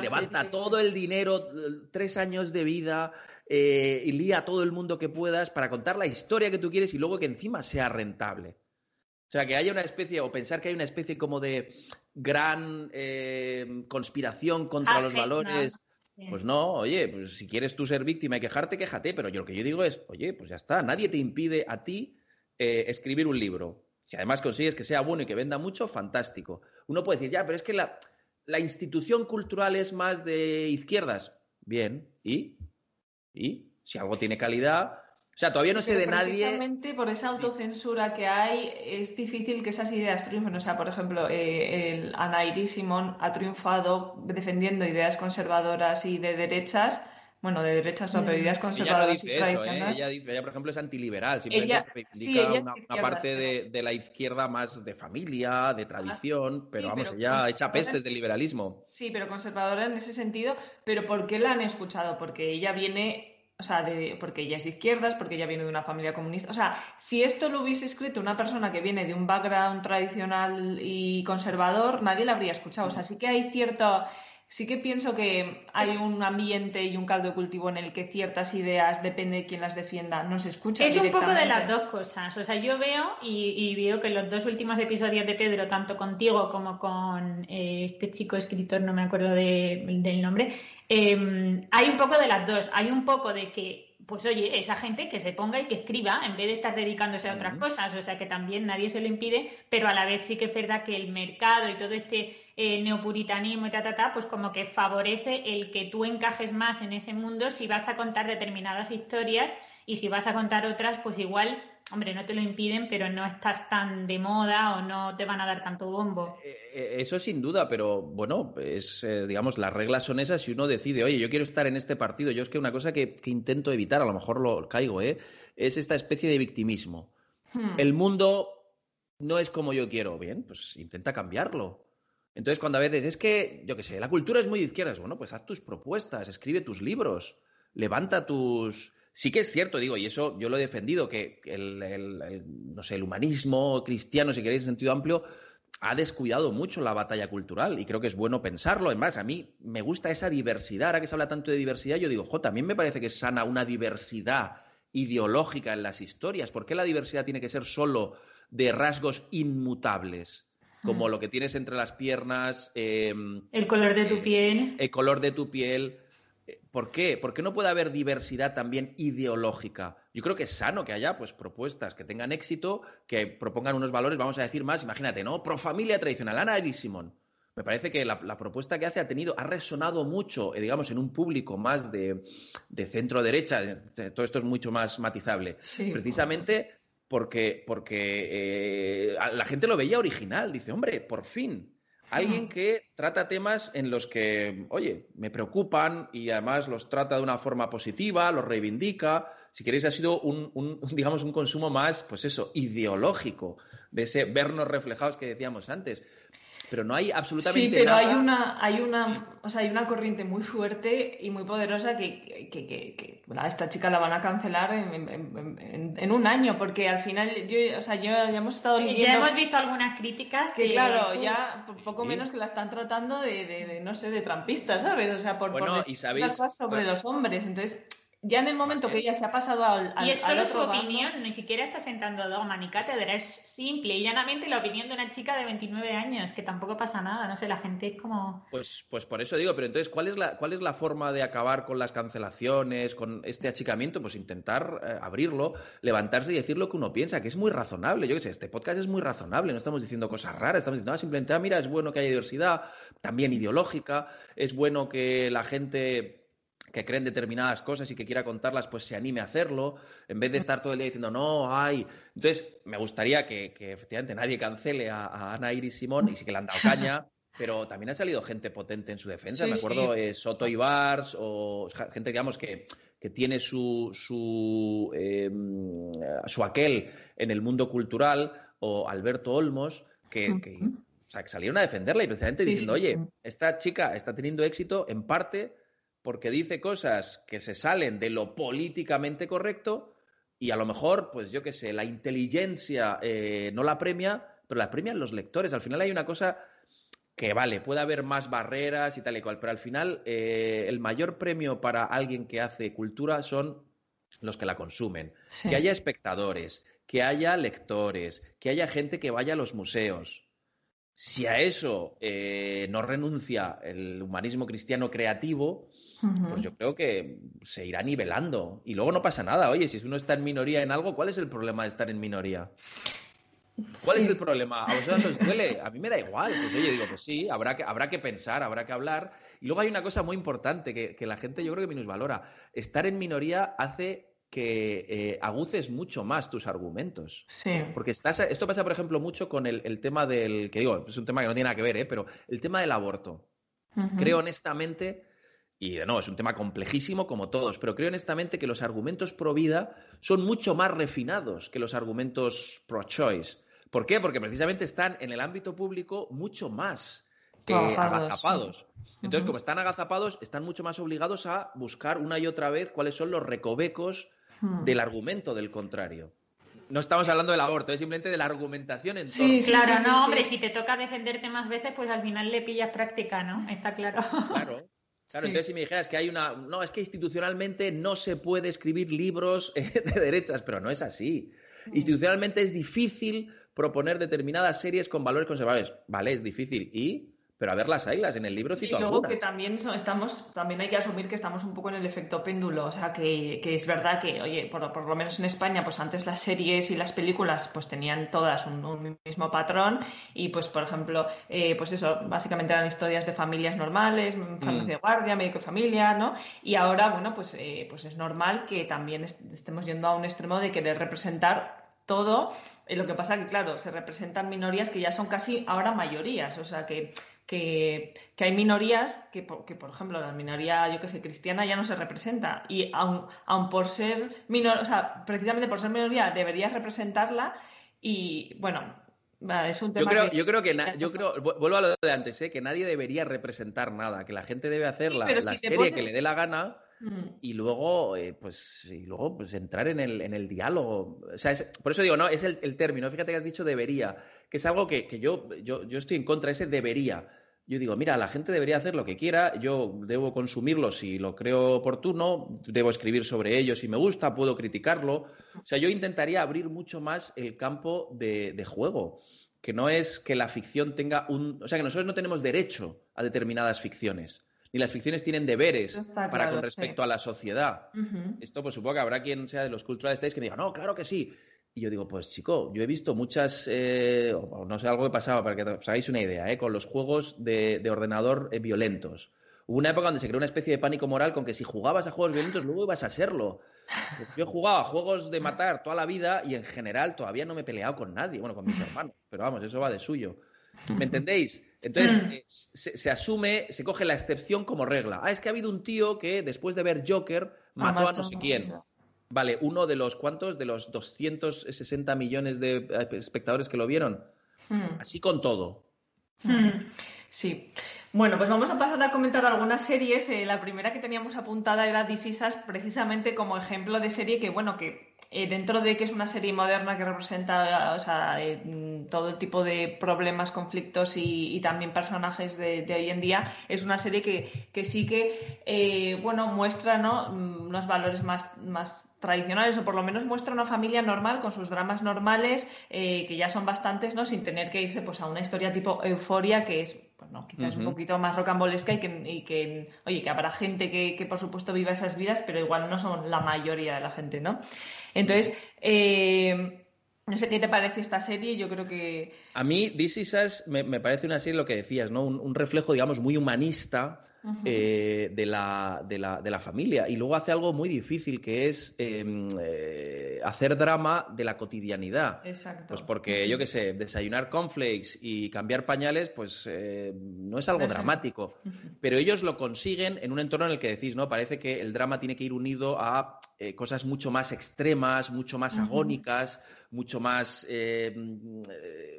levanta todo el dinero, tres años de vida, eh, y lía a todo el mundo que puedas para contar la historia que tú quieres y luego que encima sea rentable. O sea, que haya una especie, o pensar que hay una especie como de gran eh, conspiración contra los valores. Pues no, oye, pues si quieres tú ser víctima y quejarte, quéjate, pero yo lo que yo digo es, oye, pues ya está, nadie te impide a ti eh, escribir un libro. Si además consigues que sea bueno y que venda mucho, fantástico. Uno puede decir, ya, pero es que la, la institución cultural es más de izquierdas. Bien, ¿y? ¿Y? Si algo tiene calidad, O sea, todavía no sé de nadie. Precisamente por esa autocensura que hay, es difícil que esas ideas triunfen. O sea, por ejemplo, eh, el Anairi Simón ha triunfado defendiendo ideas conservadoras y de derechas. Bueno, de derechas son pero ideas conservadoras ella no dice eso, ¿eh? ella, ella, por ejemplo, es antiliberal. Simplemente reivindica una, parte de, la izquierda más de familia, de tradición, pero vamos, ella echa pestes del liberalismo. Sí, pero conservadora en ese sentido. Pero ¿por qué la han escuchado? Porque ella viene o sea, de, porque ella es de izquierdas, porque ella viene de una familia comunista. O sea, si esto lo hubiese escrito una persona que viene de un background tradicional y conservador, nadie la habría escuchado. O sea, sí que hay cierto. Sí que pienso que hay un ambiente y un caldo de cultivo en el que ciertas ideas, depende de quién las defienda, no se escuchan. Es un poco de las dos cosas. O sea, yo veo y, veo que los dos últimos episodios de Pedro, tanto contigo como con eh, este chico escritor, no me acuerdo del nombre, Em, hay un poco de las dos. Hay un poco de que, pues oye, esa gente que se ponga y que escriba en vez de estar dedicándose a otras cosas. O sea, que también nadie se lo impide, pero a la vez sí que es verdad que el mercado y todo este eh, neopuritanismo y ta, ta, ta, pues como que favorece el que tú encajes más en ese mundo si vas a contar determinadas historias y si vas a contar otras, pues igual hombre, no te lo impiden, pero no estás tan de moda o no te van a dar tanto bombo. Eh, eh, eso sin duda, pero bueno, es, eh, digamos, las reglas son esas si uno decide, oye, yo quiero estar en este partido. Yo es que una cosa que, intento evitar, a lo mejor lo caigo, ¿eh? es esta especie de victimismo. Hmm. El mundo no es como yo quiero. Bien, pues intenta cambiarlo. Entonces, cuando a veces es que, yo qué sé, la cultura es muy de izquierdas, bueno, pues haz tus propuestas, escribe tus libros, levanta tus, Sí que es cierto, digo, y eso yo lo he defendido, que el, no sé, el humanismo cristiano, si queréis en sentido amplio, ha descuidado mucho la batalla cultural y creo que es bueno pensarlo. Además, a mí me gusta esa diversidad. Ahora que se habla tanto de diversidad, yo digo, jo, también me parece que es sana una diversidad ideológica en las historias. ¿Por qué la diversidad tiene que ser solo de rasgos inmutables? Como mm. lo que tienes entre las piernas. Em, el color de tu piel. El color de tu piel ¿Por qué? ¿Por qué no puede haber diversidad también ideológica? Yo creo que es sano que haya pues, propuestas que tengan éxito, que propongan unos valores, vamos a decir más, imagínate, ¿no? Pro familia tradicional, Ana y Simón. Me parece que la, propuesta que hace ha tenido, ha resonado mucho, eh, digamos, en un público más de, centro derecha. Eh, todo esto es mucho más matizable. Precisamente porque, porque eh, la gente lo veía original. Dice, hombre, por fin, Alguien que trata temas en los que, oye, me preocupan y además los trata de una forma positiva, los reivindica. Si queréis, ha sido un, digamos, un consumo más, pues eso, ideológico, de ese vernos reflejados que decíamos antes pero no hay absolutamente Sí, pero hay una, hay una, o sea, hay una corriente muy fuerte y muy poderosa que, que, que, a esta chica la van a cancelar en, un año, porque al final, yo, o sea, yo ya hemos estado leyendo... Ya hemos visto algunas críticas que, claro, ya poco menos que la están tratando de, no sé, de trampistas, ¿sabes? O sea, por, bueno, y sabéis... sobre los hombres, entonces ya en el momento que ella se ha pasado al, al Y es solo su opinión, ni siquiera está sentando dogma ni cátedra, es simple y llanamente la opinión de una chica de 29 años, que tampoco pasa nada, no sé, la gente es como... Pues, pues por eso digo, pero entonces, ¿cuál es, la, ¿cuál es la forma de acabar con las cancelaciones, con este achicamiento? Pues intentar eh, abrirlo, levantarse y decir lo que uno piensa, que es muy razonable. Yo qué sé, este podcast es muy razonable, no estamos diciendo cosas raras, estamos diciendo, ah, simplemente, ah, mira, es bueno que haya diversidad, también ideológica, es bueno que la gente que creen determinadas cosas y que quiera contarlas, pues se anime a hacerlo, en vez de estar todo el día diciendo, no, ay. Entonces, me gustaría que, efectivamente nadie cancele a, Ana Iris Simón, y sí que le han dado caña, pero también ha salido gente potente en su defensa. me acuerdo eh, Soto Ibars, o gente, digamos, que, que tiene su, su, em, su aquel en el mundo cultural, o Alberto Olmos, que, que, que salieron a defenderla y precisamente diciendo, oye, esta chica está teniendo éxito en parte porque dice cosas que se salen de lo políticamente correcto y a lo mejor, pues yo qué sé, la inteligencia eh, no la premia, pero la premian los lectores. Al final hay una cosa que vale, puede haber más barreras y tal y cual, pero al final eh, el mayor premio para alguien que hace cultura son los que la consumen. Que haya espectadores, que haya lectores, que haya gente que vaya a los museos. Si a eso eh, no renuncia el humanismo cristiano creativo, pues yo creo que se irá nivelando. Y luego no pasa nada. Oye, si uno está en minoría en algo, ¿cuál es el problema de estar en minoría? ¿Cuál es el problema? ¿A vosotros os duele? A mí me da igual. Pues oye, digo, pues sí, habrá que, habrá que pensar, habrá que hablar. Y luego hay una cosa muy importante que, que la gente yo creo que valora. Estar en minoría hace que eh, aguces mucho más tus argumentos. Sí. Porque estás, esto pasa, por ejemplo, mucho con el, tema del, que digo, es un tema que no tiene nada que ver, ¿eh? pero el tema del aborto. Creo honestamente, y no, es un tema complejísimo como todos, pero creo honestamente que los argumentos pro vida son mucho más refinados que los argumentos pro choice. ¿Por qué? Porque precisamente están en el ámbito público mucho más agazapados. Entonces, como están agazapados, están mucho más obligados a buscar una y otra vez cuáles son los recovecos hmm. del argumento del contrario. No estamos hablando del aborto, es simplemente de la argumentación en sí, claro, no, hombre, si te toca defenderte más veces, pues al final le pillas práctica, ¿no? Está claro. Claro. Claro, entonces si me dijeras que hay una... No, es que institucionalmente no se puede escribir libros de derechas, pero no es así. Hmm. Institucionalmente es difícil proponer determinadas series con valores conservadores. Vale, es difícil. ¿Y? Pero a ver las ailas, en el libro cito Y luego que también estamos, también hay que asumir que estamos un poco en el efecto péndulo, o sea que, es verdad que, oye, por, lo menos en España, pues antes las series y las películas pues tenían todas un, mismo patrón y pues por ejemplo, eh, pues eso, básicamente eran historias de familias normales, mm, familias de guardia, médico de familia, ¿no? Y ahora, bueno, pues, eh, pues es normal que también estemos yendo a un extremo de querer representar todo. y lo que pasa que, claro, se representan minorías que ya son casi ahora mayorías. O sea que que, hay minorías que, que, por ejemplo, la minoría, yo que sé, cristiana ya no se representa. Y aun, por ser minoría, o sea, precisamente por ser minoría, deberías representarla. Y bueno, es un tema. Yo creo que, yo creo, que yo creo vuelvo a lo de antes, ¿eh? que nadie debería representar nada, que la gente debe hacer la, serie que le dé la gana. Mm. Y luego, eh, pues, y luego, pues entrar en el, en el diálogo. O sea, por eso digo, no, es el, el, término. Fíjate que has dicho debería que es algo que, yo, yo, estoy en contra, ese debería. Yo digo, mira, la gente debería hacer lo que quiera, yo debo consumirlo si lo creo oportuno, debo escribir sobre ello si me gusta, puedo criticarlo. O sea, yo intentaría abrir mucho más el campo de, juego, que no es que la ficción tenga un... O sea, que nosotros no tenemos derecho a determinadas ficciones ni las ficciones tienen deberes para con respecto a la sociedad. Esto, pues supongo que habrá quien sea de los culturales que diga, no, claro que sí. Y yo digo, pues chico, yo he visto muchas, eh, no sé, algo que pasaba, para que os hagáis una idea, eh, con los juegos de, ordenador eh, violentos. Hubo una época donde se creó una especie de pánico moral con que si jugabas a juegos violentos luego ibas a serlo. Yo he jugado a juegos de matar toda la vida y en general todavía no me he peleado con nadie, bueno, con mis hermanos, pero vamos, eso va de suyo. ¿Me entendéis? Entonces se, asume, se coge la excepción como regla. Ah, es que ha habido un tío que después de ver Joker mató a no sé quién. Vale, uno de los cuantos, de los 260 millones de eh, espectadores que lo vieron. Hmm. Así con todo. Hmm. Sí. Bueno, pues vamos a pasar a comentar algunas series. Eh, la primera que teníamos apuntada era This precisamente como ejemplo de serie que, bueno, que eh, dentro de que es una serie moderna que representa todo tipo de problemas, conflictos y, también personajes de, hoy en día, es una serie que, sí que, bueno, muestra ¿no? Mm, unos valores más, más tradicionales o por lo menos muestra una familia normal con sus dramas normales eh, que ya son bastantes no sin tener que irse pues a una historia tipo euforia que es pues no quizás un poquito más rocambolesca y que, y que oye que habrá gente que, por supuesto viva esas vidas pero igual no son la mayoría de la gente no entonces eh, no sé qué te parece esta serie, yo creo que... A mí, This Is me, parece una serie, lo que decías, ¿no? un reflejo, digamos, muy humanista eh, de, la, de, la, de, la, familia. Y luego hace algo muy difícil, que es em, eh, hacer drama de la cotidianidad. Exacto. Pues porque, yo qué sé, desayunar cornflakes y cambiar pañales, pues eh, no es algo dramático. Pero ellos lo consiguen en un entorno en el que decís, ¿no? Parece que el drama tiene que ir unido a cosas mucho más extremas, mucho más agónicas, mucho más em,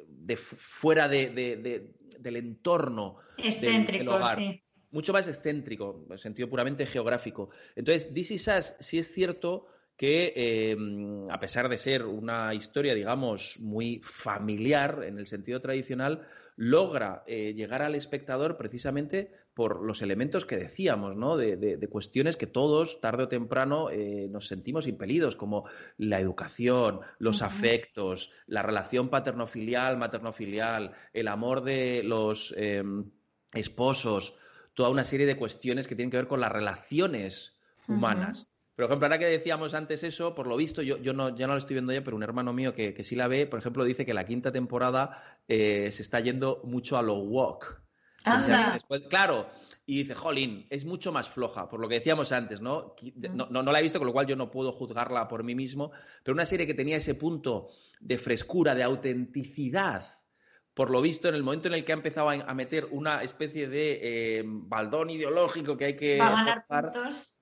de fuera de, del entorno. Excéntrico, sí mucho más excéntrico, en sentido puramente geográfico. Entonces, This Is sí es cierto que, em, a pesar de ser una historia, digamos, muy familiar en el sentido tradicional, logra eh, llegar al espectador precisamente por los elementos que decíamos, ¿no? De, cuestiones que todos, tarde o temprano, eh, nos sentimos impelidos, como la educación, los afectos, la relación paterno-filial, materno-filial, el amor de los em, esposos, toda una serie de cuestiones que tienen que ver con las relaciones humanas. Por ejemplo, ahora que decíamos antes eso, por lo visto, yo, yo no, ya no lo estoy viendo ya, pero un hermano mío que, sí la ve, por ejemplo, dice que la quinta temporada eh, se está yendo mucho a lo walk. claro, y dice, jolín, es mucho más floja, por lo que decíamos antes, ¿no? No, no la he visto, con lo cual yo no puedo juzgarla por mí mismo, pero una serie que tenía ese punto de frescura, de autenticidad, por lo visto, en el momento en el que ha empezado a meter una especie de eh, baldón ideológico que hay que... Para ganar puntos.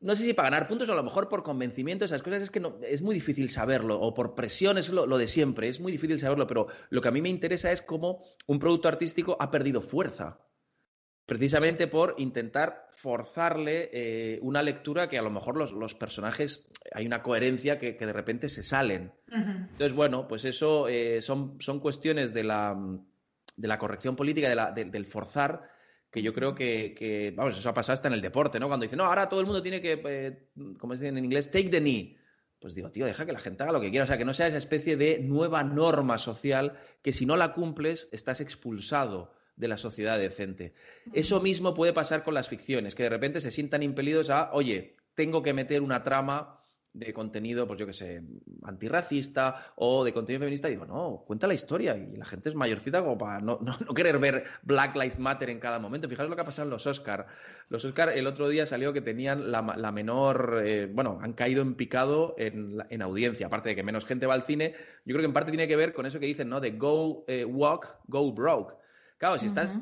No sé si para ganar puntos o a lo mejor por convencimiento, esas cosas es que no, es muy difícil saberlo, o por presión, es lo, de siempre, es muy difícil saberlo, pero lo que a mí me interesa es cómo un producto artístico ha perdido fuerza precisamente por intentar forzarle eh, una lectura que a lo mejor los, personajes hay una coherencia que, de repente se salen. Entonces, bueno, pues eso eh, son, son, cuestiones de la, de la corrección política, de la, del forzar, que yo creo que, vamos, eso ha pasado hasta en el deporte, ¿no? Cuando dicen, no, ahora todo el mundo tiene que, eh, como dicen en inglés, take the knee. Pues digo, tío, deja que la gente haga lo que quiera. O sea, que no sea esa especie de nueva norma social que si no la cumples estás expulsado de la sociedad decente. Eso mismo puede pasar con las ficciones, que de repente se sientan impelidos a, oye, tengo que meter una trama de contenido, pues yo qué sé, antirracista o de contenido feminista, digo, no, cuenta la historia y la gente es mayorcita como para no, querer ver Black Lives Matter en cada momento. Fijaos lo que ha pasado en los Oscar. Los Oscar el otro día salió que tenían la, menor, eh, bueno, han caído en picado en, en, audiencia, aparte de que menos gente va al cine, yo creo que en parte tiene que ver con eso que dicen, ¿no? De go eh, walk, go broke. Claro, si estás.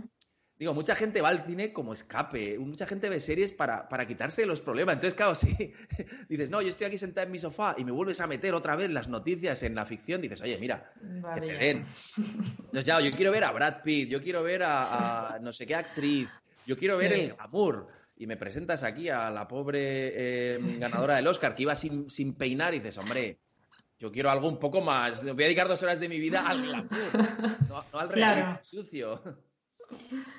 Digo, mucha gente va al cine como escape, mucha gente ve series para, para quitarse los problemas. Entonces, claro, si dices, no, yo estoy aquí sentada en mi sofá y me vuelves a meter otra vez las noticias en la ficción, dices, oye, mira, que te den. Entonces, ya, yo quiero ver a Brad Pitt, yo quiero ver a, no sé qué actriz, yo quiero ver el glamour. Y me presentas aquí a la pobre em, ganadora del Oscar que iba sin, sin peinar y dices, hombre, yo quiero algo un poco más. Voy a dedicar dos horas de mi vida al glamour, no, al realismo sucio.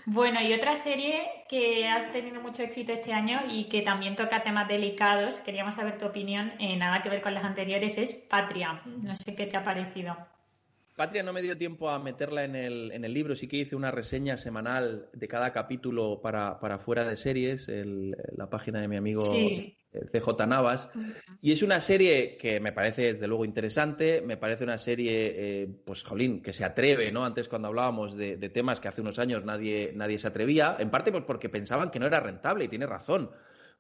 Bueno, y otra serie que has tenido mucho éxito este año y que también toca temas delicados, queríamos saber tu opinión, eh, nada que ver con las anteriores, es Patria. No sé qué te ha parecido. Patria no me dio tiempo a meterla en el, en el libro, sí que hice una reseña semanal de cada capítulo para, para fuera de series, la página de mi amigo CJ Navas. Y es una serie que me parece desde luego interesante, me parece una serie, eh, pues jolín, que se atreve, ¿no? Antes cuando hablábamos de, temas que hace unos años nadie, nadie se atrevía, en parte pues porque pensaban que no era rentable y tiene razón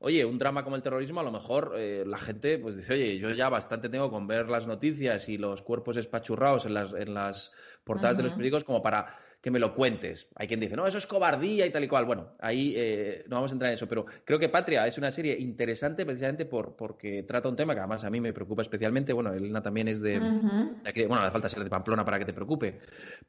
oye, un drama como el terrorismo, a lo mejor eh, la gente pues dice, oye, yo ya bastante tengo con ver las noticias y los cuerpos espachurrados en las, en las portadas de los periódicos como para que me lo cuentes. Hay quien dice, no, eso es cobardía y tal y cual. Bueno, ahí eh, no vamos a entrar en eso, pero creo que Patria es una serie interesante precisamente por, porque trata un tema que además a mí me preocupa especialmente. Bueno, Elena también es de, de bueno, hace falta ser de Pamplona para que te preocupe,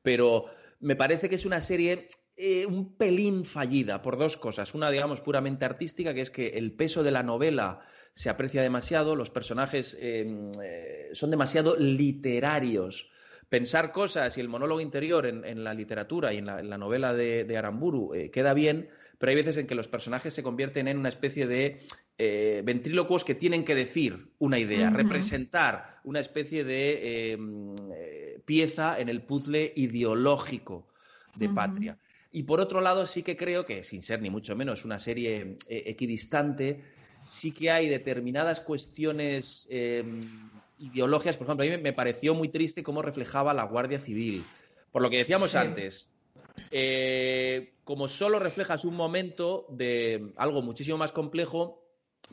pero me parece que es una serie eh, un pelín fallida por dos cosas. Una, digamos, puramente artística, que es que el peso de la novela se aprecia demasiado, los personajes em, eh, son demasiado literarios. Pensar cosas y el monólogo interior en, la literatura y en la, novela de, Aramburu eh, queda bien, pero hay veces en que los personajes se convierten en una especie de ventrílocuos que tienen que decir una idea, representar una especie de em, pieza en el puzzle ideológico de Patria. Y por otro lado, sí que creo que, sin ser ni mucho menos una serie eh, equidistante, sí que hay determinadas cuestiones em, ideológicas. Por ejemplo, a mí me pareció muy triste cómo reflejaba la Guardia Civil. Por lo que decíamos antes, eh, como solo reflejas un momento de algo muchísimo más complejo,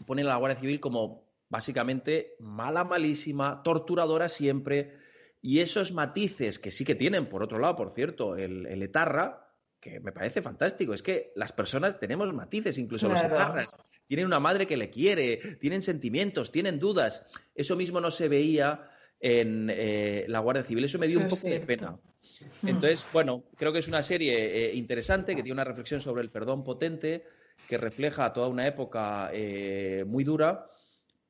pone a la Guardia Civil como básicamente mala, malísima, torturadora siempre. Y esos matices que sí que tienen, por otro lado, por cierto, el etarra, que me parece fantástico. Es que las personas tenemos matices, incluso los etarras. Tienen una madre que le quiere, tienen sentimientos, tienen dudas. Eso mismo no se veía en eh, la Guardia Civil. Eso me dio un poco de pena. Entonces, bueno, creo que es una serie eh, interesante que tiene una reflexión sobre el perdón potente, que refleja toda una época eh, muy dura,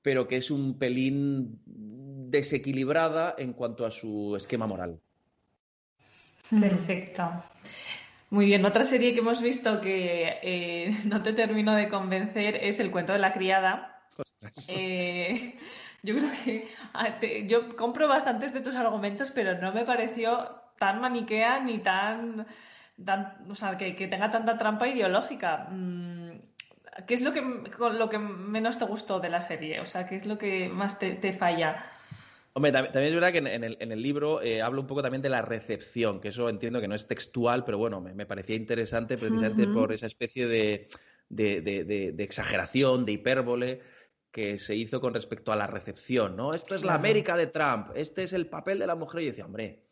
pero que es un pelín desequilibrada en cuanto a su esquema moral. Perfecto. Muy bien, otra serie que hemos visto que eh, no te termino de convencer es El cuento de la criada. Eh, yo creo que ah, yo compro bastantes de tus argumentos, pero no me pareció tan maniquea ni tan, o sea, que, tenga tanta trampa ideológica. Mm, ¿Qué es lo que, lo que menos te gustó de la serie? O sea, ¿qué es lo que más te, te falla? Hombre, también, es verdad que en, el, libro eh, hablo un poco también de la recepción, que eso entiendo que no es textual, pero bueno, me, parecía interesante precisamente por esa especie de, de, exageración, de hipérbole que se hizo con respecto a la recepción, ¿no? Esto es la América de Trump, este es el papel de la mujer. Y yo decía, hombre,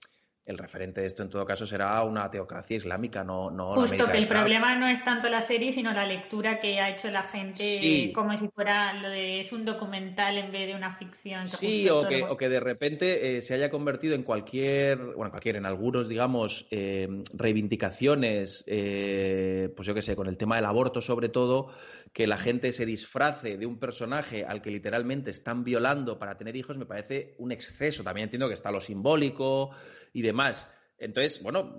el referente de esto en todo caso será una teocracia islámica, no, no Justo que el problema no es tanto la serie, sino la lectura que ha hecho la gente como si fuera lo de es un documental en vez de una ficción. sí, o que, o que, de repente eh, se haya convertido en cualquier, bueno, cualquier, en algunos, digamos, eh, reivindicaciones, eh, pues yo qué sé, con el tema del aborto sobre todo, que la gente se disfrace de un personaje al que literalmente están violando para tener hijos, me parece un exceso. También entiendo que está lo simbólico y demás. Entonces, bueno,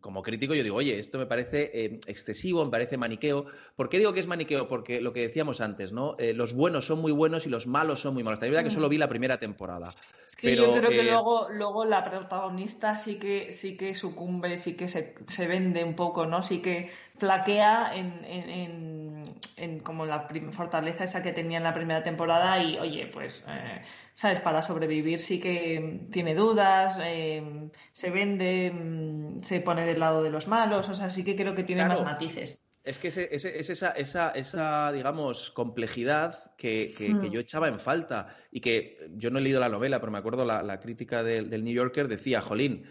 como crítico yo digo, oye, esto me parece eh, excesivo, me parece maniqueo. ¿Por qué digo que es maniqueo? Porque lo que decíamos antes, ¿no? Eh, los buenos son muy buenos y los malos son muy malos. Es verdad que solo vi la primera temporada. Es que yo creo que eh, luego, luego la protagonista sí que, sí que sucumbe, sí que se, se vende un poco, ¿no? Sí que flaquea en, en, en, como la fortaleza esa que tenía en la primera temporada y, oye, pues, eh, ¿sabes? Para sobrevivir sí que tiene dudas, eh, se vende, mm, se pone del lado de los malos, o sea, sí que creo que tiene más matices. Es que es, esa, esa, esa, digamos, complejidad que, que, mm. yo echaba en falta y que yo no he leído la novela, pero me acuerdo la, la crítica del, del New Yorker decía, Jolín,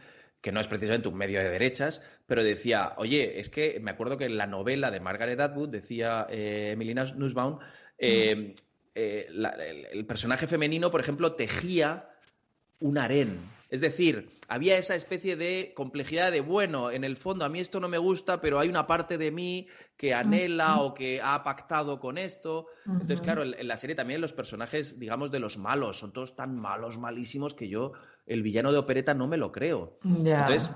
que no es precisamente un medio de derechas, pero decía, oye, es que me acuerdo que en la novela de Margaret Atwood, decía eh, Emilina Nussbaum, eh, eh, el, personaje femenino, por ejemplo, tejía un harén. Es decir, había esa especie de complejidad de, bueno, en el fondo a mí esto no me gusta, pero hay una parte de mí que anhela o que ha pactado con esto. Entonces, claro, en, la serie también los personajes, digamos, de los malos, son todos tan malos, malísimos, que yo el villano de opereta no me lo creo. Entonces,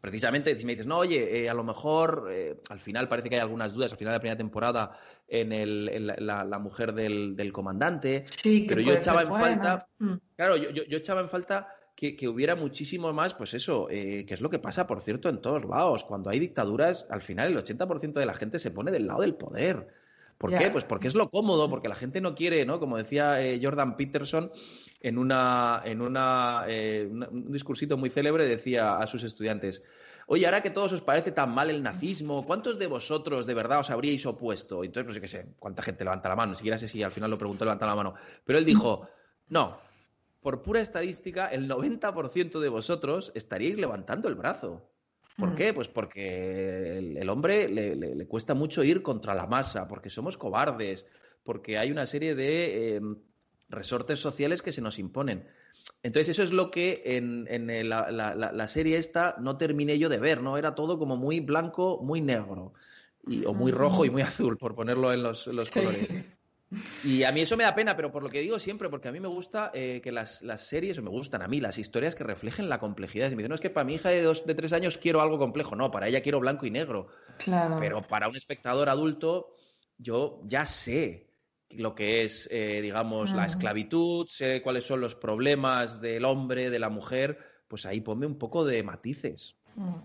precisamente, si me dices, no, oye, eh, a lo mejor eh, al final parece que hay algunas dudas, al final de la primera temporada, en, el, la, mujer del, comandante, pero yo echaba en falta, mm. claro, yo, yo, echaba en falta que, hubiera muchísimo más, pues eso, eh, que es lo que pasa, por cierto, en todos lados. Cuando hay dictaduras, al final el 80% de la gente se pone del lado del poder. ¿Por qué? Pues porque es lo cómodo, porque la gente no quiere, ¿no? Como decía Jordan Peterson, en, una, en una, eh, un discursito muy célebre decía a sus estudiantes, oye, ahora que todos os parece tan mal el nazismo, ¿cuántos de vosotros de verdad os habríais opuesto? Entonces, pues yo qué sé, cuánta gente levanta la mano, ni siquiera sé si al final lo preguntó, levanta la mano, pero él dijo, no, por pura estadística, el 90% de vosotros estaríais levantando el brazo. ¿Por mm. qué? Pues porque el, hombre le, cuesta mucho ir contra la masa, porque somos cobardes, porque hay una serie de... Eh, resortes sociales que se nos imponen. Entonces, eso es lo que en, la, serie esta no terminé yo de ver, ¿no? Era todo como muy blanco, muy negro, y, o muy rojo y muy azul, por ponerlo en los, colores. Y a mí eso me da pena, pero por lo que digo siempre, porque a mí me gusta eh, que las, series, o me gustan a mí, las historias que reflejen la complejidad. Y me dicen, no, es que para mi hija de dos, de tres años quiero algo complejo. No, para ella quiero blanco y negro. Claro. Pero para un espectador adulto, yo ya sé lo que es, eh, digamos, la esclavitud, sé cuáles son los problemas del hombre, de la mujer, pues ahí ponme un poco de matices. Mm,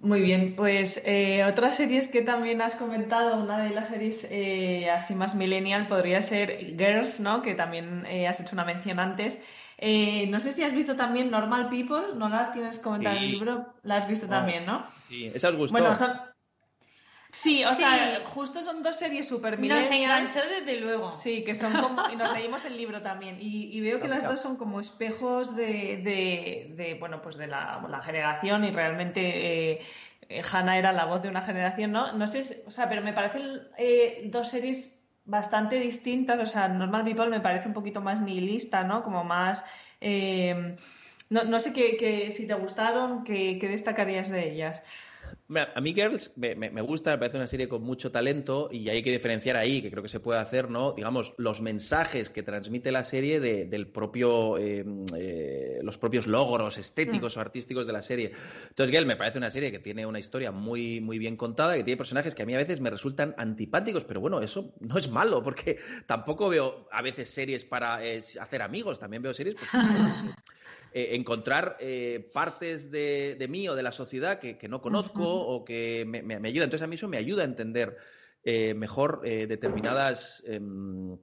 Muy bien, pues eh, otras series que también has comentado, una de las series eh, así más millennial podría ser Girls, ¿no? Que también has hecho una mención antes. no sé si has visto también Normal People, ¿no la tienes comentado en el libro? La has visto también, ¿no? Sí, esa os gustó. Bueno, Sí, o sea, justo son dos series súper Nos enganchó desde luego. Sí, que son como. Y nos leímos el libro también. Y, veo que las dos son como espejos de, de, bueno, pues de la, generación y realmente. Eh, Hannah era la voz de una generación, ¿no? No sé, o sea, pero me parecen eh, dos series bastante distintas. O sea, Normal People me parece un poquito más nihilista, ¿no? Como más. Eh, no, no, sé qué, si te gustaron, qué, qué destacarías de ellas. A mí Girls me, gusta, me parece una serie con mucho talento y hay que diferenciar ahí, que creo que se puede hacer, ¿no? Digamos, los mensajes que transmite la serie de, del propio, em, eh, los propios logros estéticos o artísticos de la serie. Entonces, Girls me parece una serie que tiene una historia muy, muy bien contada, que tiene personajes que a mí a veces me resultan antipáticos, pero bueno, eso no es malo, porque tampoco veo a veces series para eh, hacer amigos, también veo series pues, eh, encontrar eh, partes de, mí o de la sociedad que, no conozco o que me, me, ayuda. Entonces a mí eso me ayuda a entender eh, mejor determinadas em,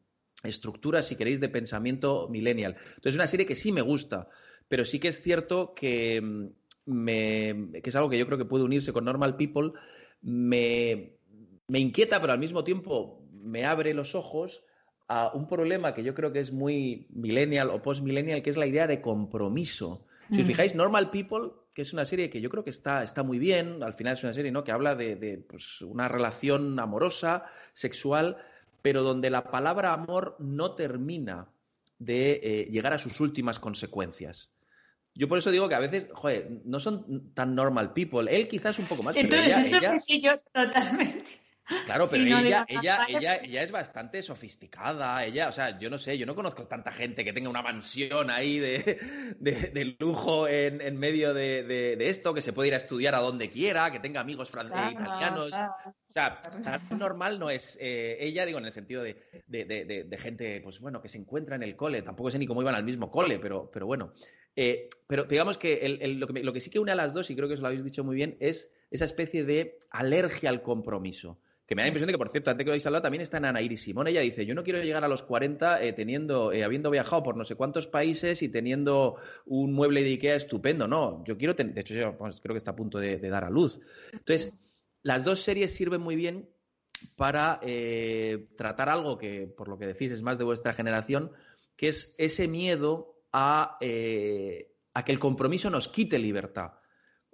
estructura, si queréis, de pensamiento millennial. Entonces, es una serie que sí me gusta, pero sí que es cierto que, mm, me, que es algo que yo creo que puede unirse con Normal People, me, me inquieta, pero al mismo tiempo me abre los ojos a un problema que yo creo que es muy millennial o post-millennial, que es la idea de compromiso. Si os mm. fijáis, Normal People, que es una serie que yo creo que está, está muy bien, al final es una serie ¿no? que habla de, de pues, una relación amorosa, sexual, pero donde la palabra amor no termina de eh, llegar a sus últimas consecuencias. Yo por eso digo que a veces, joder, no son tan normal people. Él quizás un poco más. Entonces, eso sí yo totalmente. Claro, pero ella, ella, ella, ella, es bastante sofisticada. Ella, o sea, yo no sé, yo no conozco tanta gente que tenga una mansión ahí de, lujo en, medio de, esto, que se puede ir a estudiar a donde quiera, que tenga amigos italianos. O sea, tan normal no es eh, ella, digo, en el sentido de, gente, pues bueno, que se encuentra en el cole. Tampoco sé ni cómo iban al mismo cole, pero, pero bueno. Eh, pero digamos que, lo que lo que sí que une a las dos, y creo que os lo habéis dicho muy bien, es esa especie de alergia al compromiso que me da la impresión de que, por cierto, antes que lo habéis hablado, también está Ana Iris Simón. Ella dice, yo no quiero llegar a los 40 eh, teniendo, eh, habiendo viajado por no sé cuántos países y teniendo un mueble de Ikea estupendo. No, yo quiero, de hecho, yo creo que está a punto de, dar a luz. Entonces, las dos series sirven muy bien para eh, tratar algo que, por lo que decís, es más de vuestra generación, que es ese miedo a, a que el compromiso nos quite libertad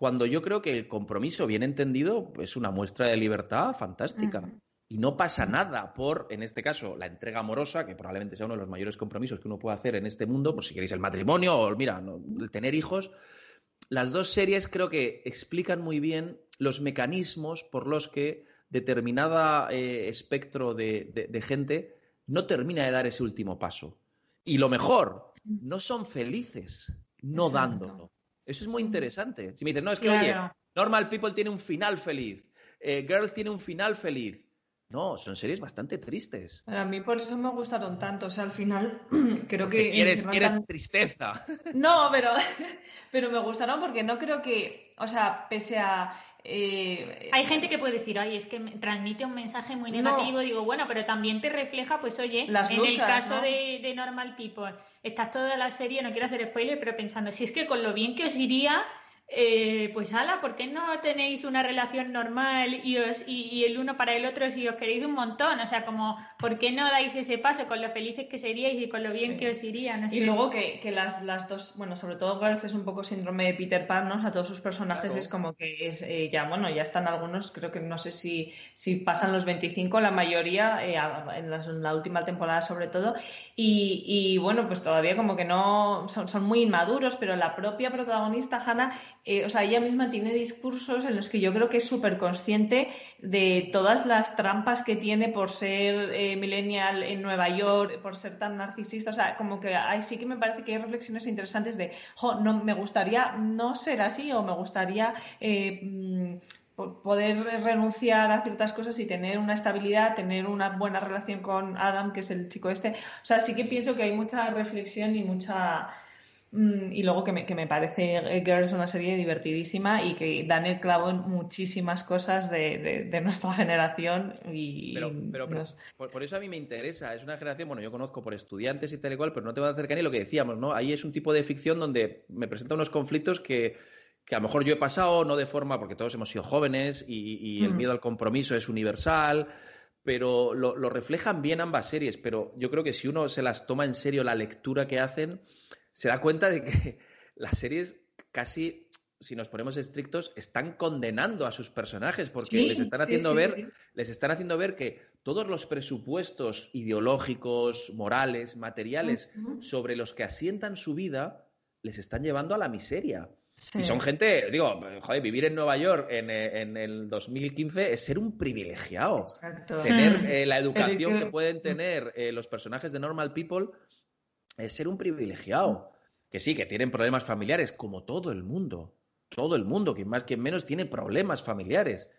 cuando yo creo que el compromiso, bien entendido, es una muestra de libertad fantástica. Y no pasa nada por, en este caso, la entrega amorosa, que probablemente sea uno de los mayores compromisos que uno puede hacer en este mundo, por si queréis el matrimonio o, mira, el tener hijos. Las dos series creo que explican muy bien los mecanismos por los que determinada eh, espectro de, gente no termina de dar ese último paso. Y lo mejor, no son felices no dándolo. Eso es muy interesante. Si me dicen, no, es que, oye, Normal People tiene un final feliz, eh, Girls tiene un final feliz. No, son series bastante tristes. A mí por eso me gustaron tanto. O sea, al final creo que. Quieres, quieres tristeza. No, pero, pero me gustaron porque no creo que. O sea, pese a. Eh, Hay gente que puede decir, ay, es que transmite un mensaje muy negativo. Digo, bueno, pero también te refleja, pues, oye, en el caso de, de Normal People estás toda la serie, no quiero hacer spoiler, pero pensando, si es que con lo bien que os iría eh, pues ala, ¿por qué no tenéis una relación normal y, os, y, el uno para el otro si os queréis un montón? O sea, como, ¿por qué no dais ese paso con lo felices que seríais y con lo bien que os iría? Y luego que, las, las, dos, bueno, sobre todo Girls es un poco síndrome de Peter Pan, ¿no? a todos sus personajes es como que es, eh, ya, bueno, ya están algunos, creo que no sé si, si pasan los 25, la mayoría, eh, en, la, última temporada sobre todo, y, y, bueno, pues todavía como que no, son, son muy inmaduros, pero la propia protagonista, Hannah, eh, o sea, ella misma tiene discursos en los que yo creo que es súper consciente de todas las trampas que tiene por ser eh, millennial en Nueva York, por ser tan narcisista. O sea, como que ahí sí que me parece que hay reflexiones interesantes de, jo, no, me gustaría no ser así o me gustaría eh, mm, poder renunciar a ciertas cosas y tener una estabilidad, tener una buena relación con Adam, que es el chico este. O sea, sí que pienso que hay mucha reflexión y mucha y luego que me, que me parece eh, Girls una serie divertidísima y que dan el clavo en muchísimas cosas de, de, nuestra generación. Y, pero, pero, por, eso a mí me interesa. Es una generación, bueno, yo conozco por estudiantes y tal y cual, pero no te va a acercar ni lo que decíamos, ¿no? Ahí es un tipo de ficción donde me presenta unos conflictos que, que a lo mejor yo he pasado, no de forma, porque todos hemos sido jóvenes y, y el mm. miedo al compromiso es universal pero lo, lo, reflejan bien ambas series. Pero yo creo que si uno se las toma en serio la lectura que hacen, se da cuenta de que las series casi, si nos ponemos estrictos, están condenando a sus personajes porque les están haciendo ver, les están haciendo ver que todos los presupuestos ideológicos, morales, materiales sobre los que asientan su vida les están llevando a la miseria. Y son gente, digo, joder, vivir en Nueva York en, en el 2015 es ser un privilegiado. Tener eh, la educación que pueden tener eh, los personajes de Normal People es ser un privilegiado. Que sí, que tienen problemas familiares, como todo el mundo. Todo el mundo, quien más, quien menos, tiene problemas familiares.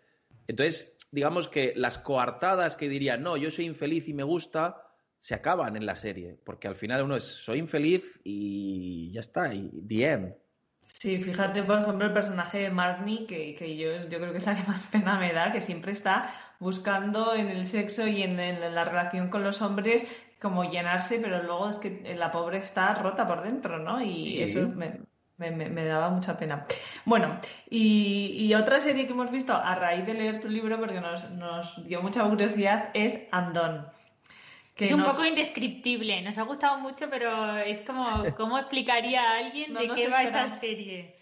Entonces, digamos que las coartadas que dirían, no, yo soy infeliz y me gusta, se acaban en la serie. Porque al final uno es, soy infeliz y ya está, y the end. Sí, fíjate, por ejemplo, el personaje de Marnie, que, que yo, yo, creo que es la que más pena me da, que siempre está buscando en el sexo y en, la relación con los hombres como llenarse, pero luego es que la pobre está rota por dentro, ¿no? Y eso me, me, daba mucha pena. Bueno, y, otra serie que hemos visto a raíz de leer tu libro, porque nos, nos dio mucha curiosidad, es Andón. Que es un poco indescriptible, nos ha gustado mucho, pero es como, ¿cómo explicaría a alguien de qué va esta serie?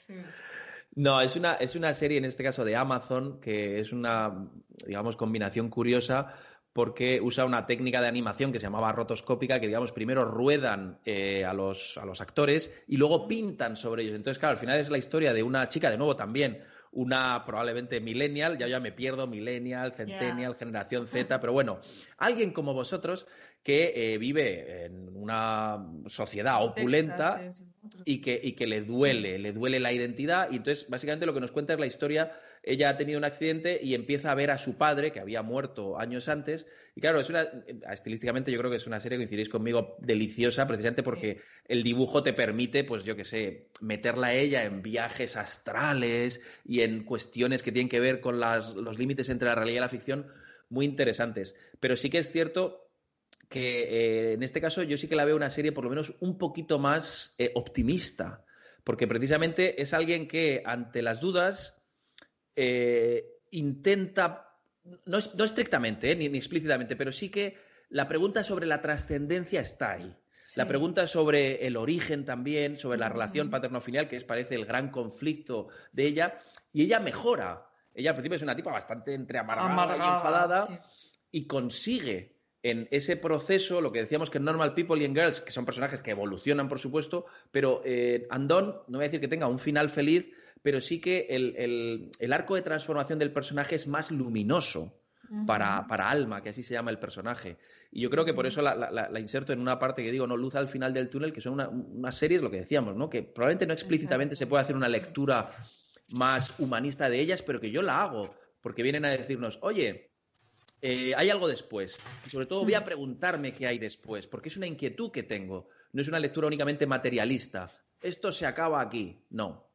No, es una, es una serie, en este caso de Amazon, que es una, digamos, combinación curiosa porque usa una técnica de animación que se llamaba rotoscópica, que digamos primero ruedan eh, a, los, a los actores y luego pintan sobre ellos. Entonces, claro, al final es la historia de una chica, de nuevo también, una probablemente millennial, ya ya me pierdo, millennial, centennial, generación Z, pero bueno, alguien como vosotros que eh, vive en una sociedad opulenta y, que, y que le duele, le duele la identidad y entonces básicamente lo que nos cuenta es la historia ella ha tenido un accidente y empieza a ver a su padre, que había muerto años antes. Y claro, es una, estilísticamente yo creo que es una serie, coincidís conmigo, deliciosa, precisamente porque el dibujo te permite, pues yo qué sé, meterla a ella en viajes astrales y en cuestiones que tienen que ver con los límites entre la realidad y la ficción muy interesantes. Pero sí que es cierto que eh, en este caso yo sí que la veo una serie por lo menos un poquito más eh, optimista, porque precisamente es alguien que ante las dudas eh, intenta, no, estrictamente, eh, ni, explícitamente, pero sí que la pregunta sobre la trascendencia está ahí. La pregunta sobre el origen también, sobre la relación paterno-filial, que es, parece el gran conflicto de ella, y ella mejora. Ella al principio es una tipa bastante entre amargada, y enfadada, y consigue en ese proceso, lo que decíamos que en Normal People y en Girls, que son personajes que evolucionan, por supuesto, pero eh, Andón, no voy a decir que tenga un final feliz, pero sí que el, arco de transformación del personaje es más luminoso para, Alma, que así se llama el personaje. Y yo creo que por eso la, inserto en una parte que digo, no, luz al final del túnel, que son una, unas series, lo que decíamos, ¿no? Que probablemente no explícitamente se puede hacer una lectura más humanista de ellas, pero que yo la hago, porque vienen a decirnos, oye, eh, hay algo después. Y sobre todo voy a preguntarme qué hay después, porque es una inquietud que tengo. No es una lectura únicamente materialista. Esto se acaba aquí. No.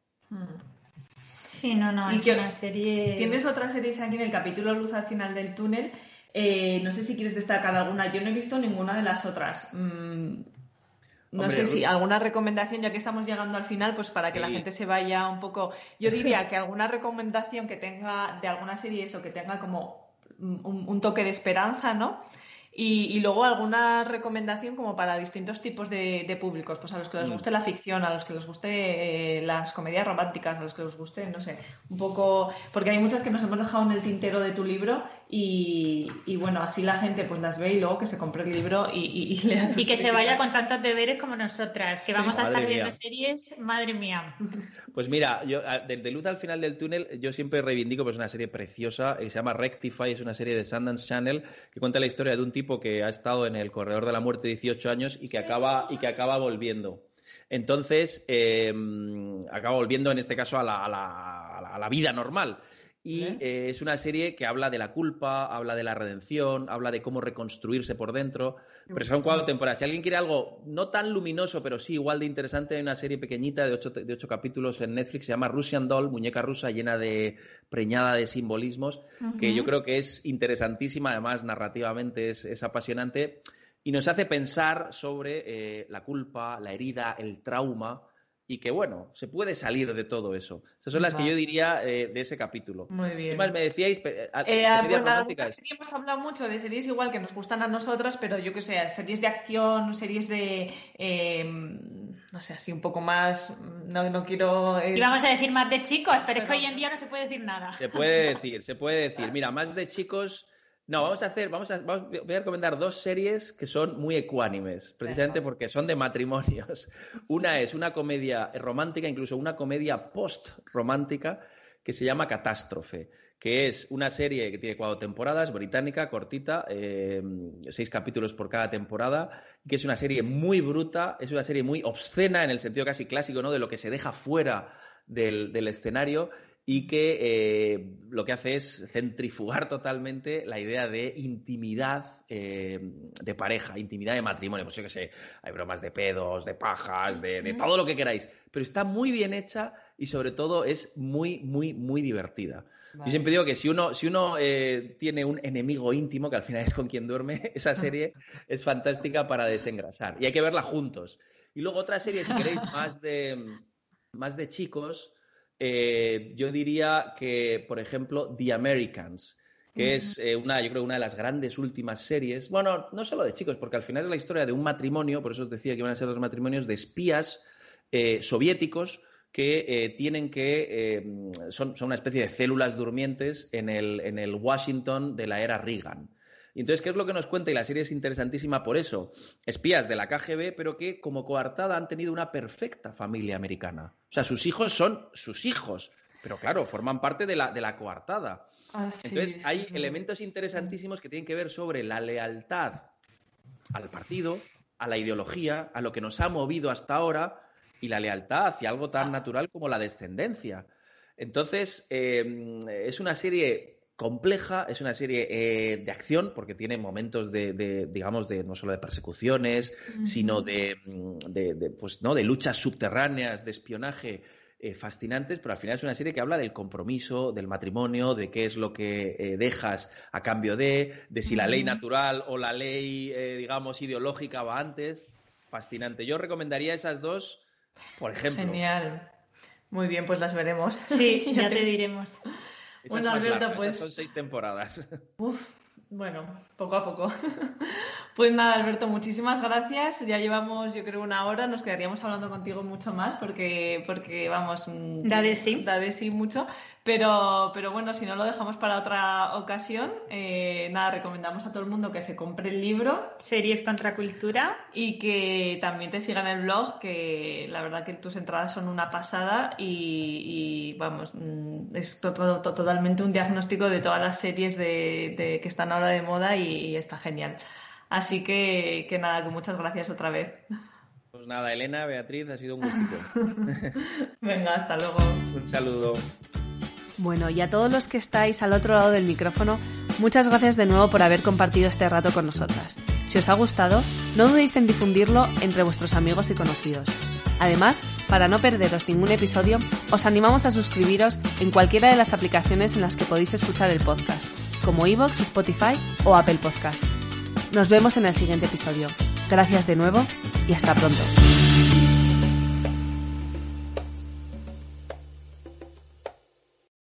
Sí, no, no, es una serie. Tienes otras series aquí en el capítulo Luz al final del túnel. Eh, no sé si quieres destacar alguna. Yo no he visto ninguna de las otras. Mm, no sé si alguna recomendación, ya que estamos llegando al final, pues para que la gente se vaya un poco. Yo diría que alguna recomendación que tenga de alguna serie eso, que tenga como un toque de esperanza, ¿no? Y, luego alguna recomendación como para distintos tipos de, públicos, pues a los que les mm. guste la ficción, a los que les guste eh, las comedias románticas, a los que les guste, no sé, un poco, porque hay muchas que nos hemos dejado en el tintero de tu libro y, bueno, así la gente pues las ve y luego que se compre el libro y, y, lea Y que se vaya con tantos deberes como nosotras, que vamos a estar viendo series, madre mía. Pues mira, yo desde Luz al final del túnel, yo siempre reivindico pues una serie preciosa, que se llama Rectify, es una serie de Sundance Channel, que cuenta la historia de un tipo que ha estado en el corredor de la muerte 18 años y que acaba, y que acaba volviendo. Entonces, em, acaba volviendo en este caso a la, vida normal. Y eh, es una serie que habla de la culpa, habla de la redención, habla de cómo reconstruirse por dentro. Pero son cuatro temporadas. Si alguien quiere algo no tan luminoso, pero sí igual de interesante, hay una serie pequeñita de ocho, de ocho capítulos en Netflix, se llama Russian Doll, muñeca rusa llena de preñada de simbolismos, que yo creo que es interesantísima, además narrativamente es, apasionante y nos hace pensar sobre eh, la culpa, la herida, el trauma y que, bueno, se puede salir de todo eso. Esas son las que yo diría eh, de ese capítulo. Muy bien. ¿Qué más me decíais? Eh, eh hemos hablado mucho de series igual que nos gustan a nosotras, pero yo que sé, series de acción, series de... Em, no sé, así un poco más... No, no quiero... Y vamos a decir más de chicos, pero, es que hoy en día no se puede decir nada. Se puede decir, se puede decir. Mira, más de chicos... No, vamos a hacer, vamos a, voy a recomendar dos series que son muy ecuánimes, precisamente porque son de matrimonios. Una es una comedia romántica, incluso una comedia post-romántica, que se llama Catástrofe, que es una serie que tiene cuatro temporadas, británica, cortita, eh, seis capítulos por cada temporada, que es una serie muy bruta, es una serie muy obscena en el sentido casi clásico, ¿no? De lo que se deja fuera del, del escenario y que eh, lo que hace es centrifugar totalmente la idea de intimidad eh, de pareja, intimidad de matrimonio. Pues yo que sé, hay bromas de pedos, de pajas, de, todo lo que queráis, pero está muy bien hecha y sobre todo es muy, muy, muy divertida. Yo siempre digo que si uno, si uno eh, tiene un enemigo íntimo, que al final es con quien duerme, esa serie es fantástica para desengrasar. Y hay que verla juntos. Y luego otra serie, si queréis, más de, más de chicos, eh, yo diría que, por ejemplo, The Americans, que es eh, una, yo creo, una de las grandes últimas series, bueno, no solo de chicos, porque al final es la historia de un matrimonio, por eso os decía que iban a ser los matrimonios de espías eh, soviéticos que tienen que, son, son, una especie de células durmientes en el, en el Washington de la era Reagan. Y entonces, ¿qué es lo que nos cuenta? Y la serie es interesantísima por eso. Espías de la KGB, pero que como coartada han tenido una perfecta familia americana. O sea, sus hijos son sus hijos, pero claro, forman parte de la, de la coartada. entonces, hay elementos interesantísimos que tienen que ver sobre la lealtad al partido, a la ideología, a lo que nos ha movido hasta ahora y la lealtad hacia algo tan natural como la descendencia. Entonces, eh, es una serie compleja, es una serie eh, de acción porque tiene momentos de, digamos, de no solo de persecuciones, sino de, de, pues, ¿no? de luchas subterráneas, de espionaje eh, fascinantes, pero al final es una serie que habla del compromiso, del matrimonio, de qué es lo que eh, dejas a cambio de, de si la ley natural o la ley, digamos, ideológica va antes. Fascinante. Yo recomendaría esas dos, por ejemplo. Genial. Muy bien, pues las veremos. Sí, ya te diremos bueno, Alberto, pues. son seis temporadas. bueno, poco a poco. Pues nada, Alberto, muchísimas gracias. Ya llevamos, yo creo, una hora. Nos quedaríamos hablando contigo mucho más porque, porque vamos. Mm, da de sí. Da de sí mucho. Pero, pero bueno, si no lo dejamos para otra ocasión, eh, nada, recomendamos a todo el mundo que se compre el libro. Series contra cultura. Y que también te sigan el blog, que la verdad que tus entradas son una pasada y, vamos, mm, es totalmente un diagnóstico de todas las series de, que están ahora de moda y, está genial. Así que, que nada, que muchas gracias otra vez. Pues nada, Elena, Beatriz, ha sido un gustito. Venga, hasta luego. Un saludo. Bueno, y a todos los que estáis al otro lado del micrófono, muchas gracias de nuevo por haber compartido este rato con nosotras. Si os ha gustado, no dudéis en difundirlo entre vuestros amigos y conocidos. Además, para no perderos ningún episodio, os animamos a suscribiros en cualquiera de las aplicaciones en las que podéis escuchar el podcast, como iVoox, Spotify o Apple Podcast. Nos vemos en el siguiente episodio. Gracias de nuevo y hasta pronto.